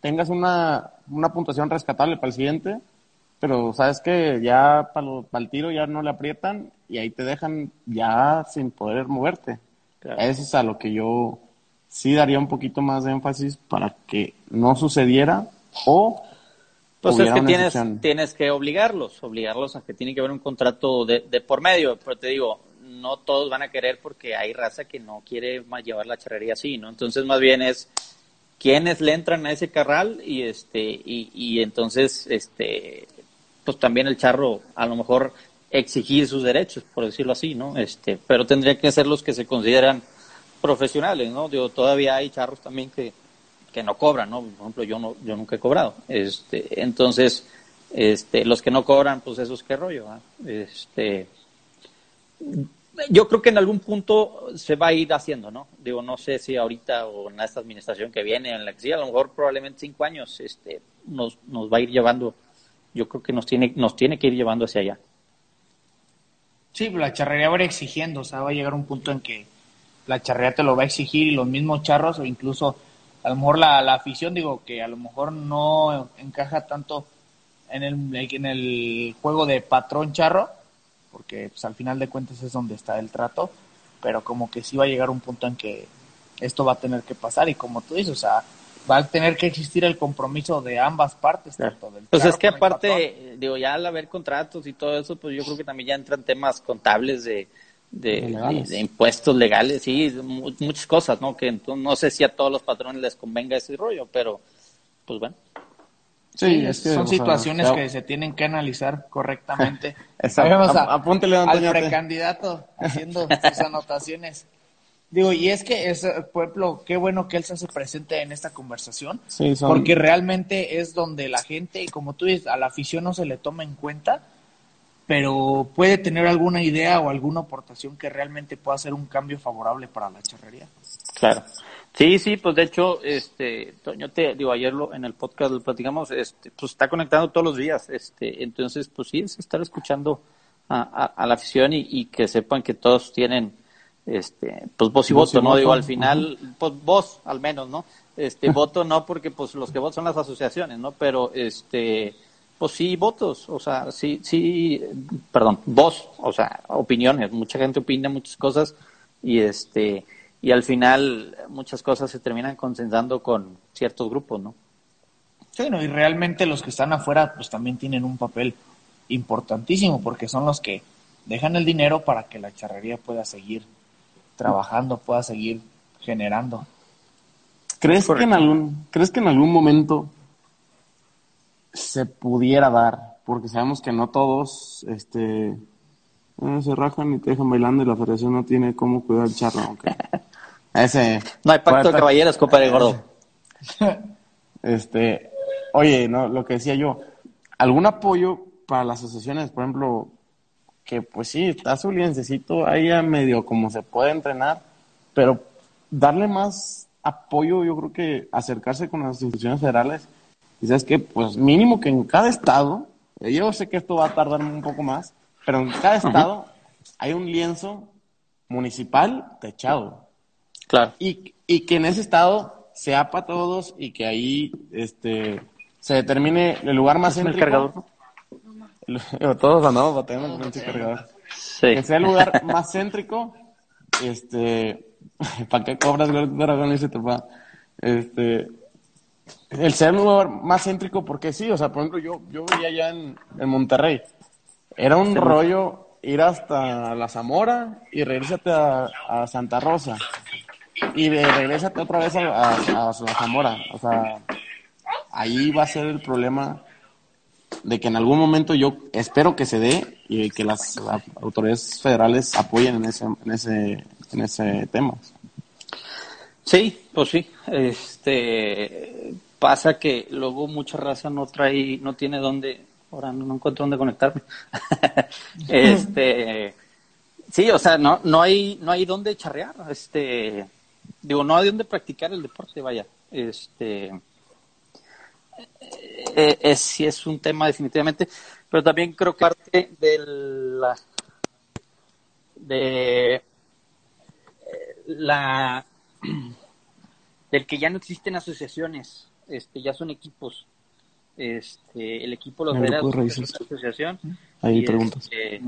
tengas una, una puntuación rescatable para el siguiente, pero sabes que ya para, el tiro ya no le aprietan y ahí te dejan ya sin poder moverte. Eso es a lo que yo sí daría un poquito más de énfasis para que no sucediera o pues es que tienes, tienes que obligarlos, obligarlos a que tiene que haber un contrato de, de por medio, pero te digo, no todos van a querer porque hay raza que no quiere más llevar la charrería así, ¿no? Entonces más bien es quienes le entran a ese carral y este y, y entonces este pues también el charro a lo mejor exigir sus derechos, por decirlo así, ¿no? Este, pero tendrían que ser los que se consideran profesionales, ¿no? Digo, todavía hay charros también que, que no cobran, ¿no? Por ejemplo, yo no, yo nunca he cobrado. Este, entonces, este, los que no cobran, pues esos qué rollo, Este, yo creo que en algún punto se va a ir haciendo, ¿no? Digo, no sé si ahorita o en esta administración que viene, en la que sí, a lo mejor probablemente cinco años, este, nos, nos va a ir llevando, yo creo que nos tiene, nos tiene que ir llevando hacia allá. Sí, la charrería va a ir exigiendo, o sea, va a llegar un punto en que la charrería te lo va a exigir y los mismos charros o incluso a lo mejor la, la afición, digo, que a lo mejor no encaja tanto en el, en el juego de patrón charro, porque pues, al final de cuentas es donde está el trato, pero como que sí va a llegar un punto en que esto va a tener que pasar y como tú dices, o sea, va a tener que existir el compromiso de ambas partes. Tanto del pues es que aparte, digo, ya al haber contratos y todo eso, pues yo creo que también ya entran temas contables de, de, de, impuestos legales, sí, muchas cosas, ¿no? Que no sé si a todos los patrones les convenga ese rollo, pero pues bueno. Sí, son situaciones que se tienen que analizar correctamente. apúntele, al precandidato haciendo sus anotaciones. Digo, y es que, es, pueblo, qué bueno que él se hace presente en esta conversación, porque realmente es donde la gente, y como tú dices, a la afición no se le toma en cuenta, pero puede tener alguna idea o alguna aportación que realmente pueda ser un cambio favorable para la charrería. Claro. Sí, sí, pues de hecho, este, Toño, te digo, ayer lo, en el podcast lo platicamos, este, pues está conectando todos los días, este, entonces, pues sí, es estar escuchando a, a, la afición y, y, que sepan que todos tienen, este, pues voz y voto, ¿no? Digo, al final, pues voz, al menos, ¿no? Este, voto no, porque pues los que votan son las asociaciones, ¿no? Pero, este, pues sí, votos, o sea, sí, sí, perdón, voz, o sea, opiniones, mucha gente opina muchas cosas y este, y al final muchas cosas se terminan consensando con ciertos grupos, ¿no? Sí, no, y realmente los que están afuera pues también tienen un papel importantísimo porque son los que dejan el dinero para que la charrería pueda seguir trabajando, pueda seguir generando. ¿Crees que en algún crees que en algún momento se pudiera dar? Porque sabemos que no todos este se rajan y te dejan bailando y la federación no tiene cómo cuidar el charro. Aunque ese, no hay pacto de caballeros, compadre gordo. Este, oye, no, lo que decía yo, algún apoyo para las asociaciones, por ejemplo, que pues sí, está su liencecito ahí a medio como se puede entrenar, pero darle más apoyo, yo creo que acercarse con las instituciones federales, y sabes que, pues mínimo que en cada estado, yo sé que esto va a tardar un poco más, pero en cada estado hay un lienzo municipal techado. Claro. Y, y que en ese estado sea para todos y que ahí este se determine el lugar más céntrico. cargador? Todos andamos batallando con cargador. Sí. Que sea el lugar más céntrico. Este. ¿Para qué cobras dragón y se te va? Este. El ser el lugar más céntrico, porque sí, o sea, por ejemplo, yo, yo vivía allá en, en Monterrey. Era un rollo ir hasta la Zamora y regresarte a, a Santa Rosa y regrésate otra vez a, a, Zamora. O sea, ahí va a ser el problema de que en algún momento yo espero que se dé y que las, autoridades federales apoyen en ese, en ese, en ese tema. Sí, pues sí. Este pasa que luego mucha raza no trae, no tiene dónde, ahora no, encuentro dónde conectarme. este, sí, o sea, no, no hay, no hay dónde charrear. Este, digo, no hay donde practicar el deporte, vaya. Este, eh, es, sí es un tema definitivamente, pero también creo que parte del de eh, la del que ya no existen asociaciones, este, ya son equipos. Este, el equipo los verá asociación. Ahí preguntas. Este,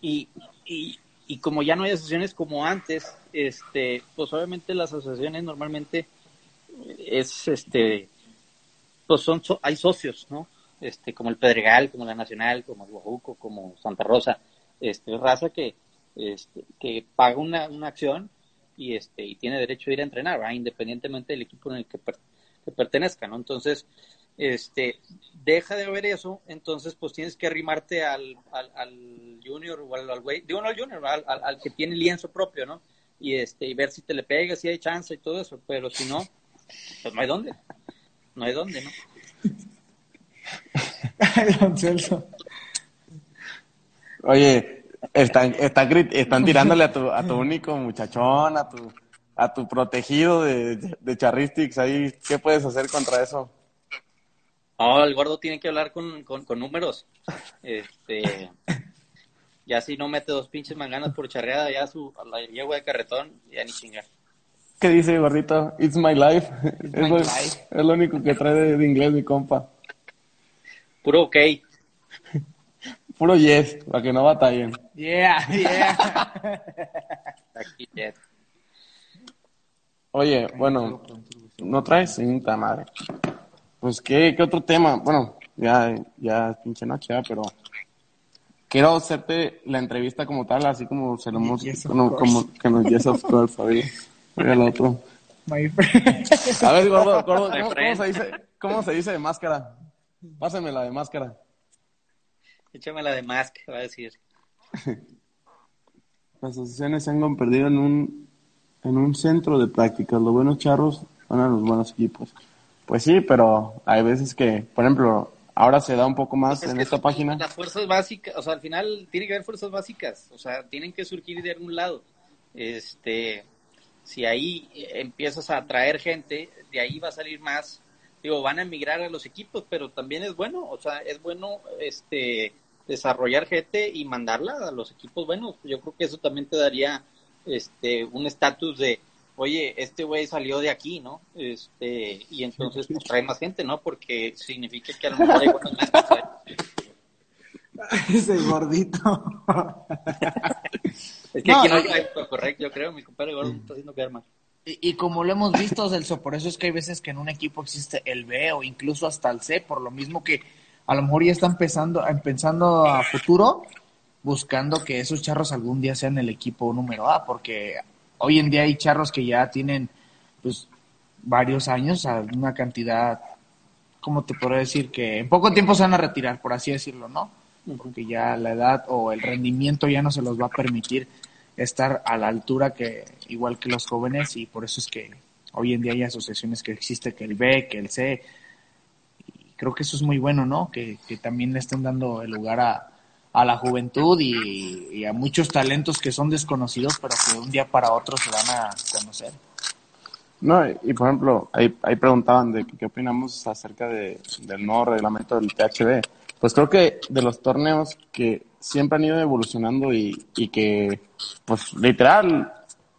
y, y, y como ya no hay asociaciones como antes, este, pues obviamente las asociaciones normalmente es, este, pues son, hay socios, ¿no? Este, como el Pedregal, como la Nacional, como el Guajuco, como Santa Rosa, este, raza que, este, que paga una, una acción y este, y tiene derecho a ir a entrenar, independientemente del equipo en el que, pertenezca, ¿no? Entonces, este, deja de haber eso, entonces pues tienes que arrimarte al, al, junior o al, güey, digo no al junior, al, al, que tiene lienzo propio, ¿no? Y este, y ver si te le pegas, si hay chance y todo eso, pero si no, pues no hay dónde, no hay dónde, ¿no? Oye, están, están, están tirándole a tu, a tu único muchachón, a tu, a tu protegido de, de Charristics ahí. ¿Qué puedes hacer contra eso? No, el gordo tiene que hablar con, con, números. Este, ya si no mete dos pinches manganas por charreada, ya su la yegua de carretón, ya ni chingar. ¿Qué dice, gordito? It's my life. es, lo, único que trae de, inglés mi compa. Puro ok. Puro yes, para que no batallen. Yeah, yeah. Aquí, yes. Oye, bueno, ¿no traes cinta, madre? Pues, ¿qué, qué otro tema? Bueno, ya, ya es pinche noche, pero quiero hacerte la entrevista como tal, así como se lo hemos, como, como, que nos yes of course, Oiga el otro. A ver, gordo, gordo ¿cómo, se dice, ¿cómo se dice de máscara? Pásame la de máscara. Échame la de máscara, va a decir. Las asociaciones se han perdido en un, en un centro de prácticas. Los buenos charros van a los buenos equipos. Pues sí, pero hay veces que, por ejemplo, ahora se da un poco más pues en esta página. Las fuerzas básicas, o sea, al final tiene que haber fuerzas básicas, o sea, tienen que surgir de algún lado. Este, si ahí empiezas a atraer gente, de ahí va a salir más. Digo, van a emigrar a los equipos, pero también es bueno, o sea, es bueno este desarrollar gente y mandarla a los equipos buenos. Yo creo que eso también te daría este un estatus de oye, este güey salió de aquí, ¿no? Este, y entonces pues, trae más gente, ¿no? Porque significa que a lo mejor hay buenos Ese gordito. es que aquí no hay correcto, yo creo, mi compadre gordo está haciendo quedar mal. Y, y, como lo hemos visto, Celso, por eso es que hay veces que en un equipo existe el B o incluso hasta el C, por lo mismo que a lo mejor ya están pensando, pensando a futuro, buscando que esos charros algún día sean el equipo número A, porque hoy en día hay charros que ya tienen pues varios años, a una cantidad, ¿cómo te puedo decir? Que en poco tiempo se van a retirar, por así decirlo, ¿no? Porque ya la edad o el rendimiento ya no se los va a permitir estar a la altura que igual que los jóvenes y por eso es que hoy en día hay asociaciones que existe que el B, que el C y creo que eso es muy bueno, ¿no? Que, también le estén dando el lugar a, a la juventud y, a muchos talentos que son desconocidos, pero que de un día para otro se van a conocer. No, y, por ejemplo, ahí, ahí preguntaban de qué opinamos acerca de, del nuevo reglamento del THB. Pues creo que de los torneos que siempre han ido evolucionando y, y que, pues literal,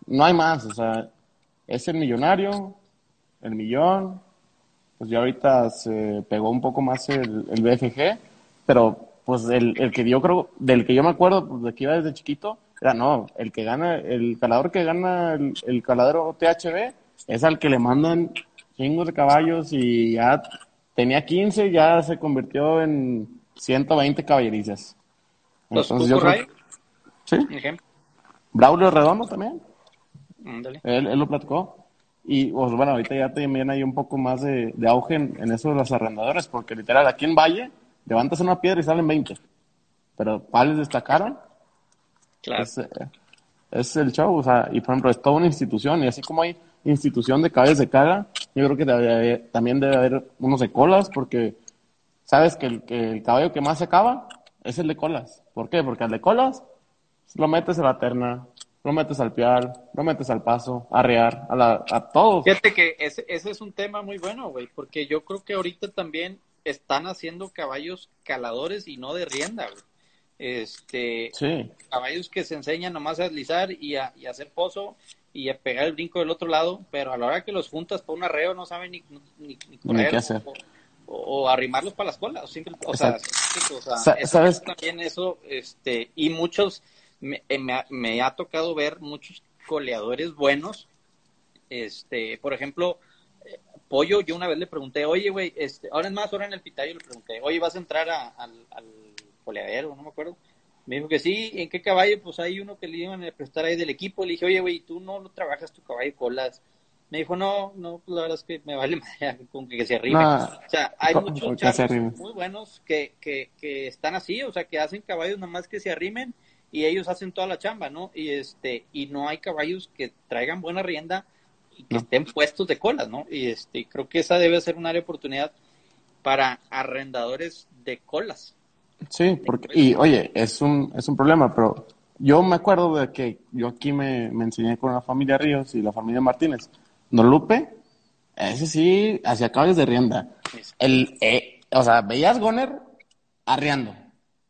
no hay más. O sea, es el millonario, el millón, pues ya ahorita se pegó un poco más el, el BFG, pero pues el, el que yo creo, del que yo me acuerdo, pues de que iba desde chiquito, era no, el que gana, el calador que gana el, caladero THB es al que le mandan chingos de caballos y ya tenía 15, ya se convirtió en 120 caballerizas. Entonces, yo creo, ¿Sí? Braulio Redondo también. Él, él lo platicó. Y pues, bueno, ahorita ya también hay un poco más de, de auge en, en, eso de los arrendadores, porque literal aquí en Valle levantas una piedra y salen 20. Pero ¿cuáles destacaron? Claro. Es, es, el show, o sea, y por ejemplo, es toda una institución, y así como hay institución de caballos de caga, yo creo que también debe haber unos de colas, porque sabes que el, que el caballo que más se acaba es el de colas. ¿Por qué? Porque al de colas lo metes a la terna, lo metes al pial, lo metes al paso, a rear, a, la, a todos. Fíjate que ese, ese es un tema muy bueno, güey, porque yo creo que ahorita también están haciendo caballos caladores y no de rienda, Este, caballos que se enseñan nomás a deslizar y a, y hacer pozo y a pegar el brinco del otro lado, pero a la hora que los juntas para un arreo no saben ni, ni, qué hacer. O, arrimarlos para las colas, o, sea, ¿sabes? también eso, este, y muchos, me, eh, me, me ha tocado ver muchos coleadores buenos, este, por ejemplo, Pollo, yo una vez le pregunté, oye, güey, este, ahora es más, ahora en el pitayo le pregunté, oye, ¿vas a entrar al, al coleadero? No me acuerdo. Me dijo que sí, ¿en qué caballo? Pues hay uno que le iban a prestar ahí del equipo. Le dije, oye, güey, tú no, no trabajas tu caballo colas. Me dijo, no, no, pues la verdad es que me vale con que, se arrime. o sea, hay muchos charros muy buenos que, que, que están así, o sea, que hacen caballos nada más que se arrimen y ellos hacen toda la chamba, ¿no? Y este, y no hay caballos que traigan buena rienda y que estén puestos de colas, ¿no? Y este, creo que esa debe ser una área de oportunidad para arrendadores de colas. Sí, porque, y oye, es un, es un problema, pero yo me acuerdo de que yo aquí me, me enseñé con la familia Ríos y la familia Martínez. Lupe, ese sí, hacía caballos de rienda. El, eh, o sea, veías Goner arriando.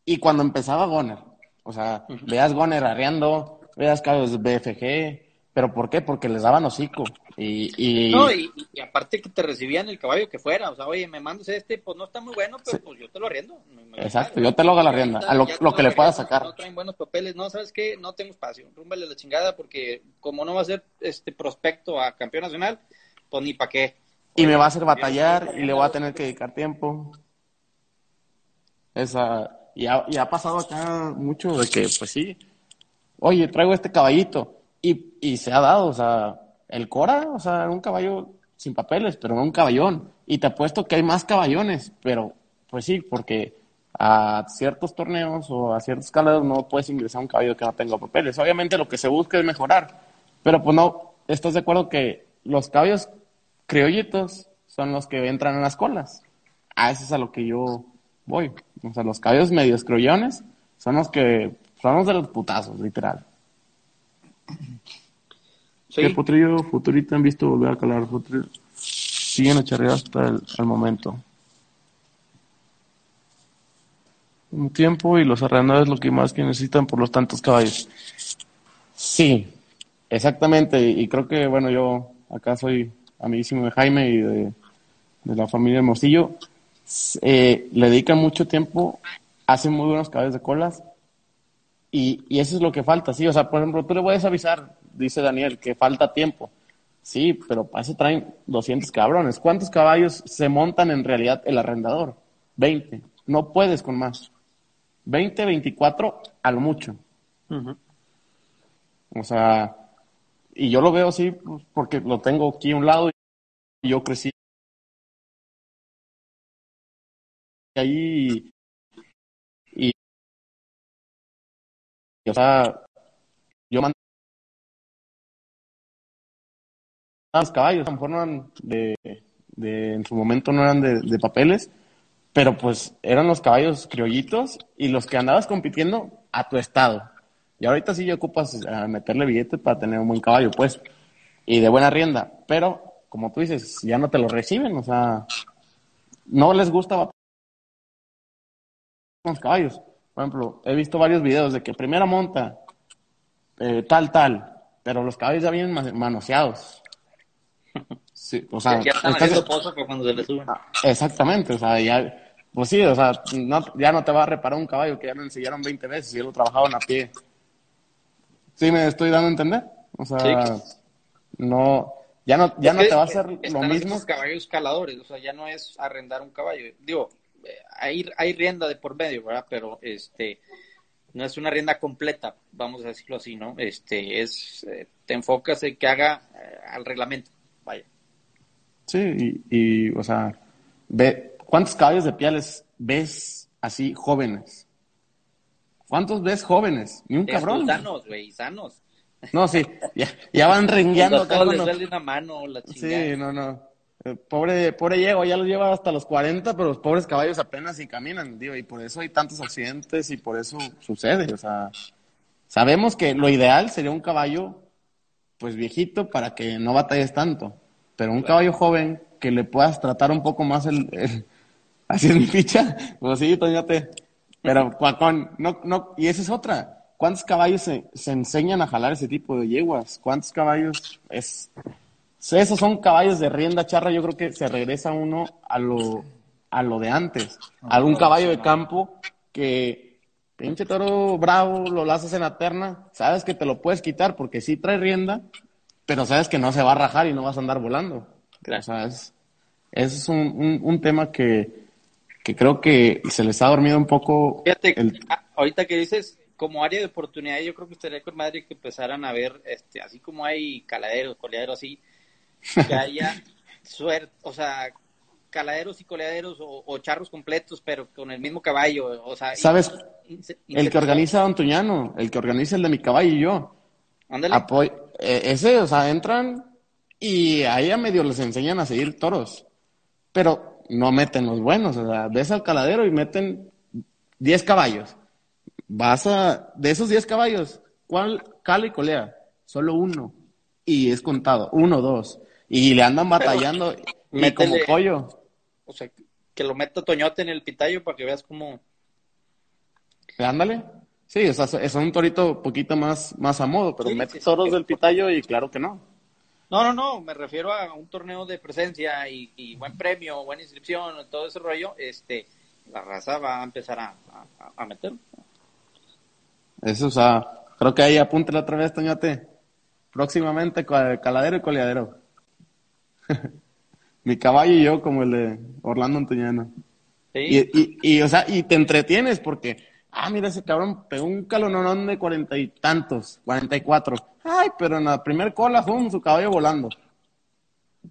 Y cuando empezaba Goner, o sea, veías Goner arriando, veías caballos de BFG, ¿Pero por qué? Porque les daban hocico. Y, y... No, y, aparte que te recibían el caballo que fuera. O sea, oye, me mandas este, pues no está muy bueno, pero pues yo te lo arriendo. Exacto, yo te lo hago la rienda, a lo, que le pueda sacar. No traen buenos papeles, no, ¿sabes qué? No tengo espacio, rúmbale la chingada porque como no va a ser este prospecto a campeón nacional, pues ni para qué. Y me va a hacer batallar y le voy a tener que dedicar tiempo. Esa, y ha, y ha pasado acá mucho de que, pues sí, oye, traigo este caballito y, y se ha dado, o sea, el Cora, o sea, un caballo sin papeles, pero no un caballón. Y te apuesto que hay más caballones, pero pues sí, porque a ciertos torneos o a ciertos escalados no puedes ingresar un caballo que no tenga papeles. Obviamente lo que se busca es mejorar, pero pues no, ¿estás de acuerdo que los caballos criollitos son los que entran en las colas? A eso es a lo que yo voy. O sea, los caballos medios criollones son los que son los de los putazos, literal. Sí. ¿Qué potrillo futurita han visto volver a calar? Potrillo? Siguen a hasta el, momento. Un tiempo y los arrendadores lo que más que necesitan por los tantos caballos. Sí, exactamente. Y creo que, bueno, yo acá soy amiguísimo de Jaime y de, la familia Hermosillo. Eh, le dedican mucho tiempo, hacen muy buenos caballos de colas y, y eso es lo que falta, sí. O sea, por ejemplo, tú le puedes avisar, dice Daniel, que falta tiempo. Sí, pero para eso traen 200 cabrones. ¿Cuántos caballos se montan en realidad el arrendador? 20. No puedes con más. 20, 24 a lo mucho. O sea, y yo lo veo así porque lo tengo aquí a un lado y yo crecí ahí o sea, yo mandaba los caballos, a de, de, en su momento no eran de, papeles, pero pues eran los caballos criollitos y los que andabas compitiendo a tu estado. Y ahorita sí ya ocupas a meterle billete para tener un buen caballo, pues, y de buena rienda. Pero, como tú dices, ya no te lo reciben, o sea, no les gusta los caballos. Por ejemplo, he visto varios videos de que primera monta, eh, tal, tal, pero los caballos ya vienen manoseados. Sí, o sea, ya están haciendo cuando se le suben. Ah, exactamente, o sea, ya, pues sí, o sea, no, ya no te va a reparar un caballo que ya lo enseñaron 20 veces y lo trabajaban a pie. ¿Sí me estoy dando a entender? O sea, no, ya no, ya no te va a hacer lo mismo. caballos escaladores, o sea, ya no es arrendar un caballo. Digo, hay, hay rienda de por medio, ¿verdad? Pero este no es una rienda completa, vamos a decirlo así, ¿no? Este es eh, te enfocas en que haga eh, al reglamento, vaya. Sí, y, o sea, ve ¿cuántos caballos de piales ves así jóvenes? ¿Cuántos ves jóvenes? Ni un cabrón. Sanos, güey, sanos. No, sí, ya, van rengueando. una mano, la Sí, no, no. Eh, pobre, pobre Diego, ya lo lleva hasta los 40, pero los pobres caballos apenas si caminan, digo, y por eso hay tantos accidentes y por eso sucede, o sea, sabemos que lo ideal sería un caballo, pues viejito, para que no batalles tanto, pero un caballo joven que le puedas tratar un poco más el, así es mi ficha, pues sí, te, pero con, no, no, y esa es otra, ¿cuántos caballos se, se enseñan a jalar ese tipo de yeguas? ¿Cuántos caballos es esos son caballos de rienda charra, yo creo que se regresa uno a lo, a lo de antes. Algún caballo de campo que, pinche toro bravo, lo lanzas en la terna, sabes que te lo puedes quitar porque sí trae rienda, pero sabes que no se va a rajar y no vas a andar volando. O sea, es, es un, un, tema que, que creo que se les ha dormido un poco. Fíjate, ah, ahorita que dices, como área de oportunidad, yo creo que estaría con madre que empezaran a ver, este, así como hay caladeros, coleaderos así, que haya suerte, o sea, caladeros y coleaderos o, charros completos, pero con el mismo caballo, o sea... ¿Sabes? el que organiza Antuñano, el que organiza el de mi caballo y yo. Ándale. E, ese, o sea, entran y ahí a medio les enseñan a seguir toros, pero no meten los buenos, o sea, ves al caladero y meten 10 caballos. Vas a, de esos 10 caballos, ¿cuál cala y colea? Solo uno. Y es contado, uno, dos. Y le andan batallando y como pollo. O sea, que lo meta Toñote en el pitayo para que veas cómo. Ándale. Sí, o sea, es un torito poquito más, más a modo, pero mete toros del pitayo y claro que no. No, no, no, me refiero a un torneo de presencia y, buen premio, buena inscripción, todo ese rollo, este, la raza va a empezar a, a, meter. Eso, o sea, creo que ahí apúntela otra vez, Toñote. Próximamente, caladero y coleadero. Mi caballo y yo, como el de Orlando Antoñano. Y, y, y, o sea, y te entretienes porque, ah, mira, ese cabrón pegó un calonón de cuarenta y tantos, cuarenta y cuatro. Ay, pero en la primer cola, fue su caballo volando.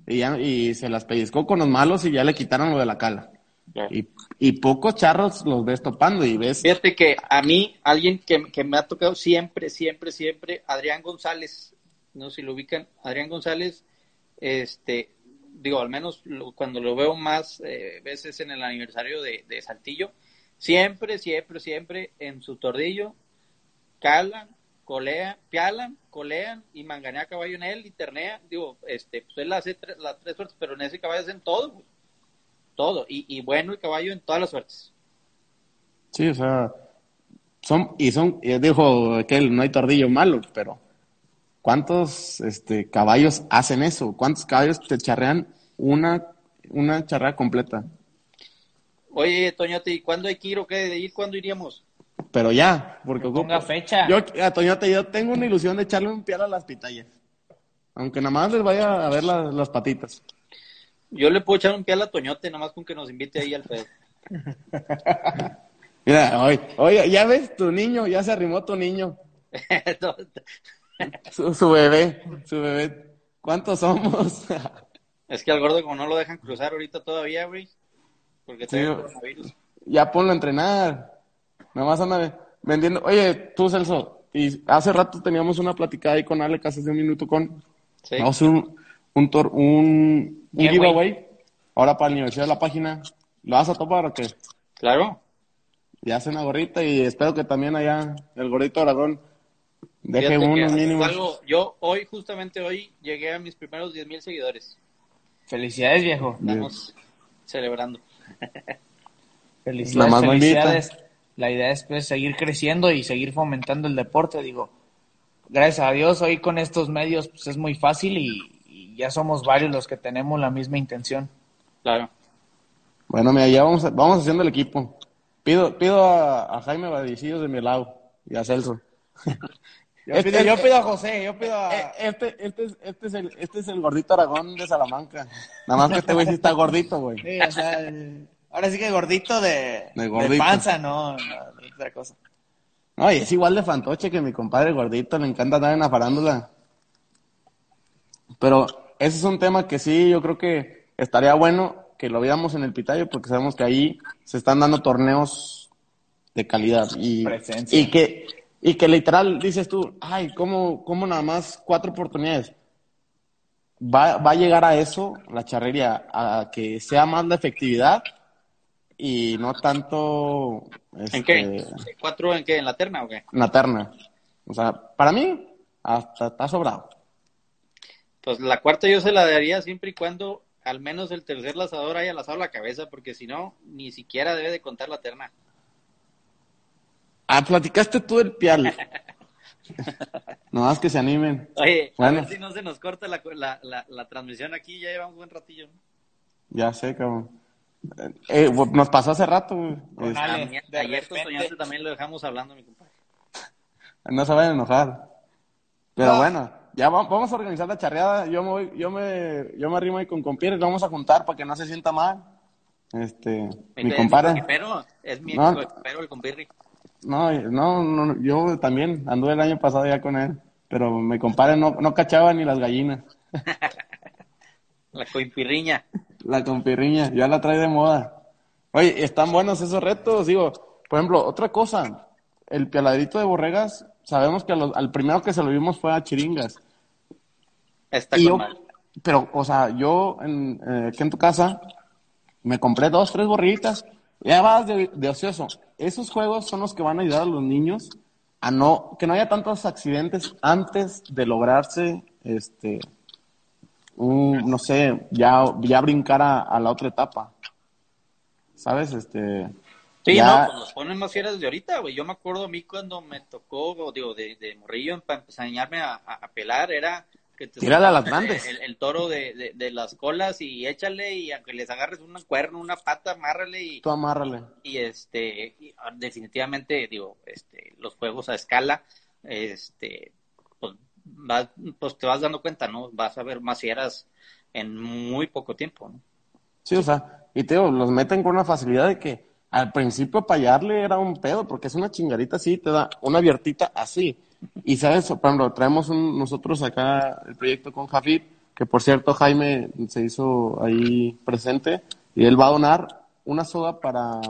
Y, ya, y se las pellizcó con los malos y ya le quitaron lo de la cala. Y, y, pocos charros los ves topando y ves. Fíjate que a mí, alguien que, que me ha tocado siempre, siempre, siempre, Adrián González, no sé si lo ubican, Adrián González, este, digo, al menos cuando lo veo más eh, veces en el aniversario de, Saltillo, siempre, siempre, siempre en su tordillo calan, colean, pialan, colean y manganea caballo en él y ternea. Digo, este, pues él hace las tres suertes, pero en ese caballo hacen todo, todo. Y, y bueno el caballo en todas las suertes. Sí, o sea, son, y son, dijo que no hay tordillo malo, pero ¿Cuántos este, caballos hacen eso? ¿Cuántos caballos te charrean una, una charrea completa? Oye, Toñote, ¿y cuándo hay que ir o qué? ¿De ir cuándo iríamos? Pero ya, porque... Ponga fecha. Yo, a Toñote, yo tengo una ilusión de echarle un pial a las pitayas. Aunque nada más les vaya a ver las patitas. Yo le puedo echar un pial a Toñote, nada más con que nos invite ahí al pedo. Mira, oye, oye, ya ves, tu niño, ya se arrimó tu niño. su, bebé, su bebé. ¿Cuántos somos? es que al gordo como no lo dejan cruzar ahorita todavía, güey. Porque Ya ponlo a entrenar. Nada más anda vendiendo. Oye, tú, Celso, y hace rato teníamos una platicada ahí con Alex hace un minuto con... Vamos a hacer un, un, un, un giveaway. Ahora para la universidad de la página. ¿Lo vas a topar o qué? Claro. Ya hace una gorrita y espero que también allá el gordito Aragón Deje uno mínimo. yo hoy, justamente hoy, llegué a mis primeros 10 mil seguidores. Felicidades, viejo. Estamos celebrando. felicidades, felicidades. La idea es pues, seguir creciendo y seguir fomentando el deporte. Digo, gracias a Dios, hoy con estos medios pues, es muy fácil y, ya somos varios los que tenemos la misma intención. Claro. Bueno, mira, ya vamos, vamos haciendo el equipo. Pido, pido a, Jaime Badicillos de mi lado y a Celso. Yo, este pido, yo pido a José, yo pido a... Eh, este, este, es, este, es el, este es el gordito Aragón de Salamanca. Nada más que este güey sí está gordito, güey. Sí, o sea, ahora sí que gordito de, de, panza, no, no, otra cosa. No, y es igual de fantoche que mi compadre gordito, le encanta andar en la farándula. Pero ese es un tema que sí, yo creo que estaría bueno que lo veamos en el Pitayo, porque sabemos que ahí se están dando torneos de calidad. Y, y que y que literal dices tú, ay, ¿cómo, cómo nada más cuatro oportunidades? Va, va a llegar a eso, la charrería, a que sea más la efectividad y no tanto... ¿En qué? Este, ¿Cuatro en qué? ¿En la terna o qué? En la terna. O sea, para mí, hasta está sobrado. Pues la cuarta yo se la daría siempre y cuando al menos el tercer lanzador haya lanzado la cabeza, porque si no, ni siquiera debe de contar la terna. Ah, platicaste tú el pial. no más que se animen. Oye, a ver si no se nos corta la, la, la, transmisión aquí, ya llevamos un buen ratillo. Ya sé, cabrón. Eh, nos pasó hace rato, güey. Este, ayer también lo dejamos hablando, mi compadre. No se vayan a enojar. Pero bueno, ya vamos a organizar la charreada. Yo me voy, yo me, yo me arrimo ahí con compires, lo vamos a juntar para que no se sienta mal. Este, mi compadre. Pero es mi no, el compirri. No, no, no, yo también anduve el año pasado ya con él, pero me compare, no, no cachaba ni las gallinas. La compirriña. La compirriña, ya la trae de moda. Oye, están buenos esos retos, digo. Por ejemplo, otra cosa, el pialadito de borregas, sabemos que al primero que se lo vimos fue a Chiringas. Está Pero, o sea, yo en, eh, aquí en tu casa me compré dos, tres borritas. Ya vas de, de ocioso. Esos juegos son los que van a ayudar a los niños a no, que no haya tantos accidentes antes de lograrse, este, un, no sé, ya, ya brincar a, la otra etapa. ¿Sabes? Este. Sí, no, pues los ponen más fieras de ahorita, güey. Yo me acuerdo a mí cuando me tocó, digo, de, de morrillo, para empezar a enseñarme a, a, pelar, era que te a las grandes. El, toro de, de, las colas y échale y aunque les agarres un cuerno, una pata, amárrale y... Tú amárrale. Y este, ah, definitivamente, digo, este, los juegos a escala, este, pues, pues te vas dando cuenta, ¿no? Vas a ver más fieras en muy poco tiempo, ¿no? Sí, o sea, y te digo, los meten con una facilidad de que al principio payarle era un pedo, porque es una chingadita así, te da una abiertita así. Y sabes, por ejemplo, traemos un, nosotros acá el proyecto con Jafid, que por cierto Jaime se hizo ahí presente, y él va a donar una soda para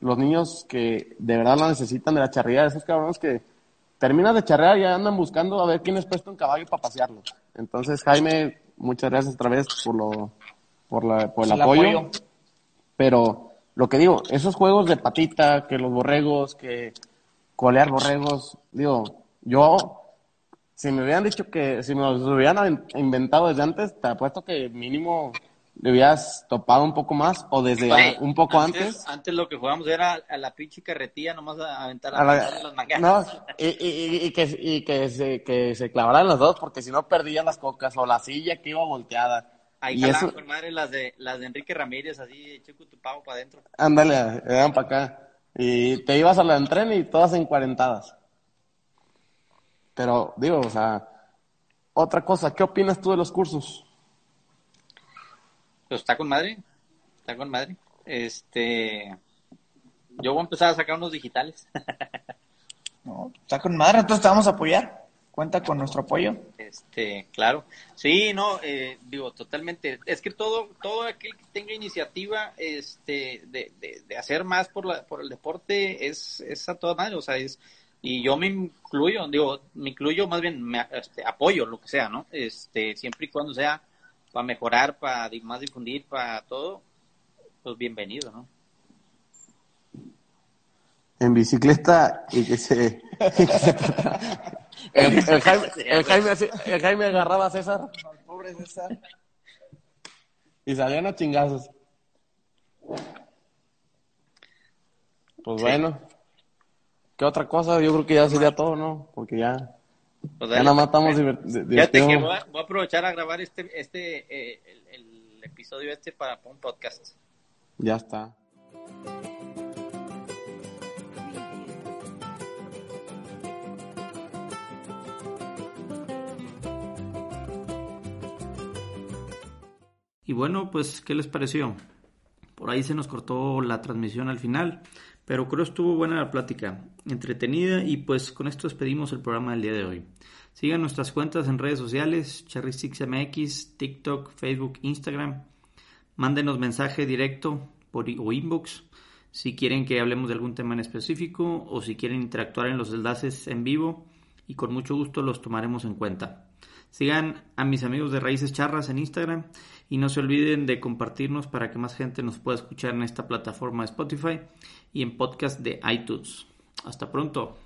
los niños que de verdad la necesitan de la charrería, de esos cabrones que terminan de charrear y ya andan buscando a ver quién les presta un caballo para pasearlo. Entonces, Jaime, muchas gracias otra vez por lo, por la, por el, apoyo. Pero lo que digo, esos juegos de patita, que los borregos, que colear borregos, digo, yo, si me hubieran dicho que, si me los hubieran inventado desde antes, te apuesto que mínimo le hubieras topado un poco más o desde un poco antes, antes. lo que jugábamos era a la pinche carretilla nomás a aventar a, las mangas. No, y, y, y, que, y que, se, que se clavaran las dos porque si no perdían las cocas o la silla que iba volteada. Ahí eso... con madre las de, las de Enrique Ramírez, así, chico tu pavo para adentro. Ándale, eran para acá. Y te ibas a la entrena y todas encuarentadas. Pero, digo, o sea, otra cosa, ¿qué opinas tú de los cursos? Pues está con madre, está con madre. Este, yo voy a empezar a sacar unos digitales. no, está con madre, entonces te vamos a apoyar. Cuenta con nuestro apoyo. Este, claro. Sí, no, eh, digo, totalmente. Es que todo, todo aquel que tenga iniciativa, este, de, de, de hacer más por la, por el deporte es, es a toda madre, o sea, es, y yo me incluyo, digo, me incluyo más bien, me, este, apoyo lo que sea, ¿no? Este, siempre y cuando sea para mejorar, para más difundir, para todo, pues bienvenido, ¿no? En bicicleta y que se... el, Jaime, el, Jaime, el Jaime agarraba a César. pobre César. Y salían a chingazos. Pues bueno. ¿Qué otra cosa? Yo creo que ya sería todo, ¿no? Porque ya... Pues ya nada más estamos divirtiendo. Fíjate que voy a, aprovechar a grabar este, este eh, el, episodio este para un podcast. Ya está. Y bueno, pues, ¿qué les pareció? Por ahí se nos cortó la transmisión al final, pero creo estuvo buena la plática, entretenida y pues con esto despedimos el programa del día de hoy. Sigan nuestras cuentas en redes sociales, CherrySixMX, TikTok, Facebook, Instagram. Mándenos mensaje directo por, o inbox si quieren que hablemos de algún tema en específico o si quieren interactuar en los enlaces en vivo y con mucho gusto los tomaremos en cuenta. Sigan a mis amigos de Raíces Charras en Instagram y no se olviden de compartirnos para que más gente nos pueda escuchar en esta plataforma de Spotify y en podcast de iTunes. Hasta pronto.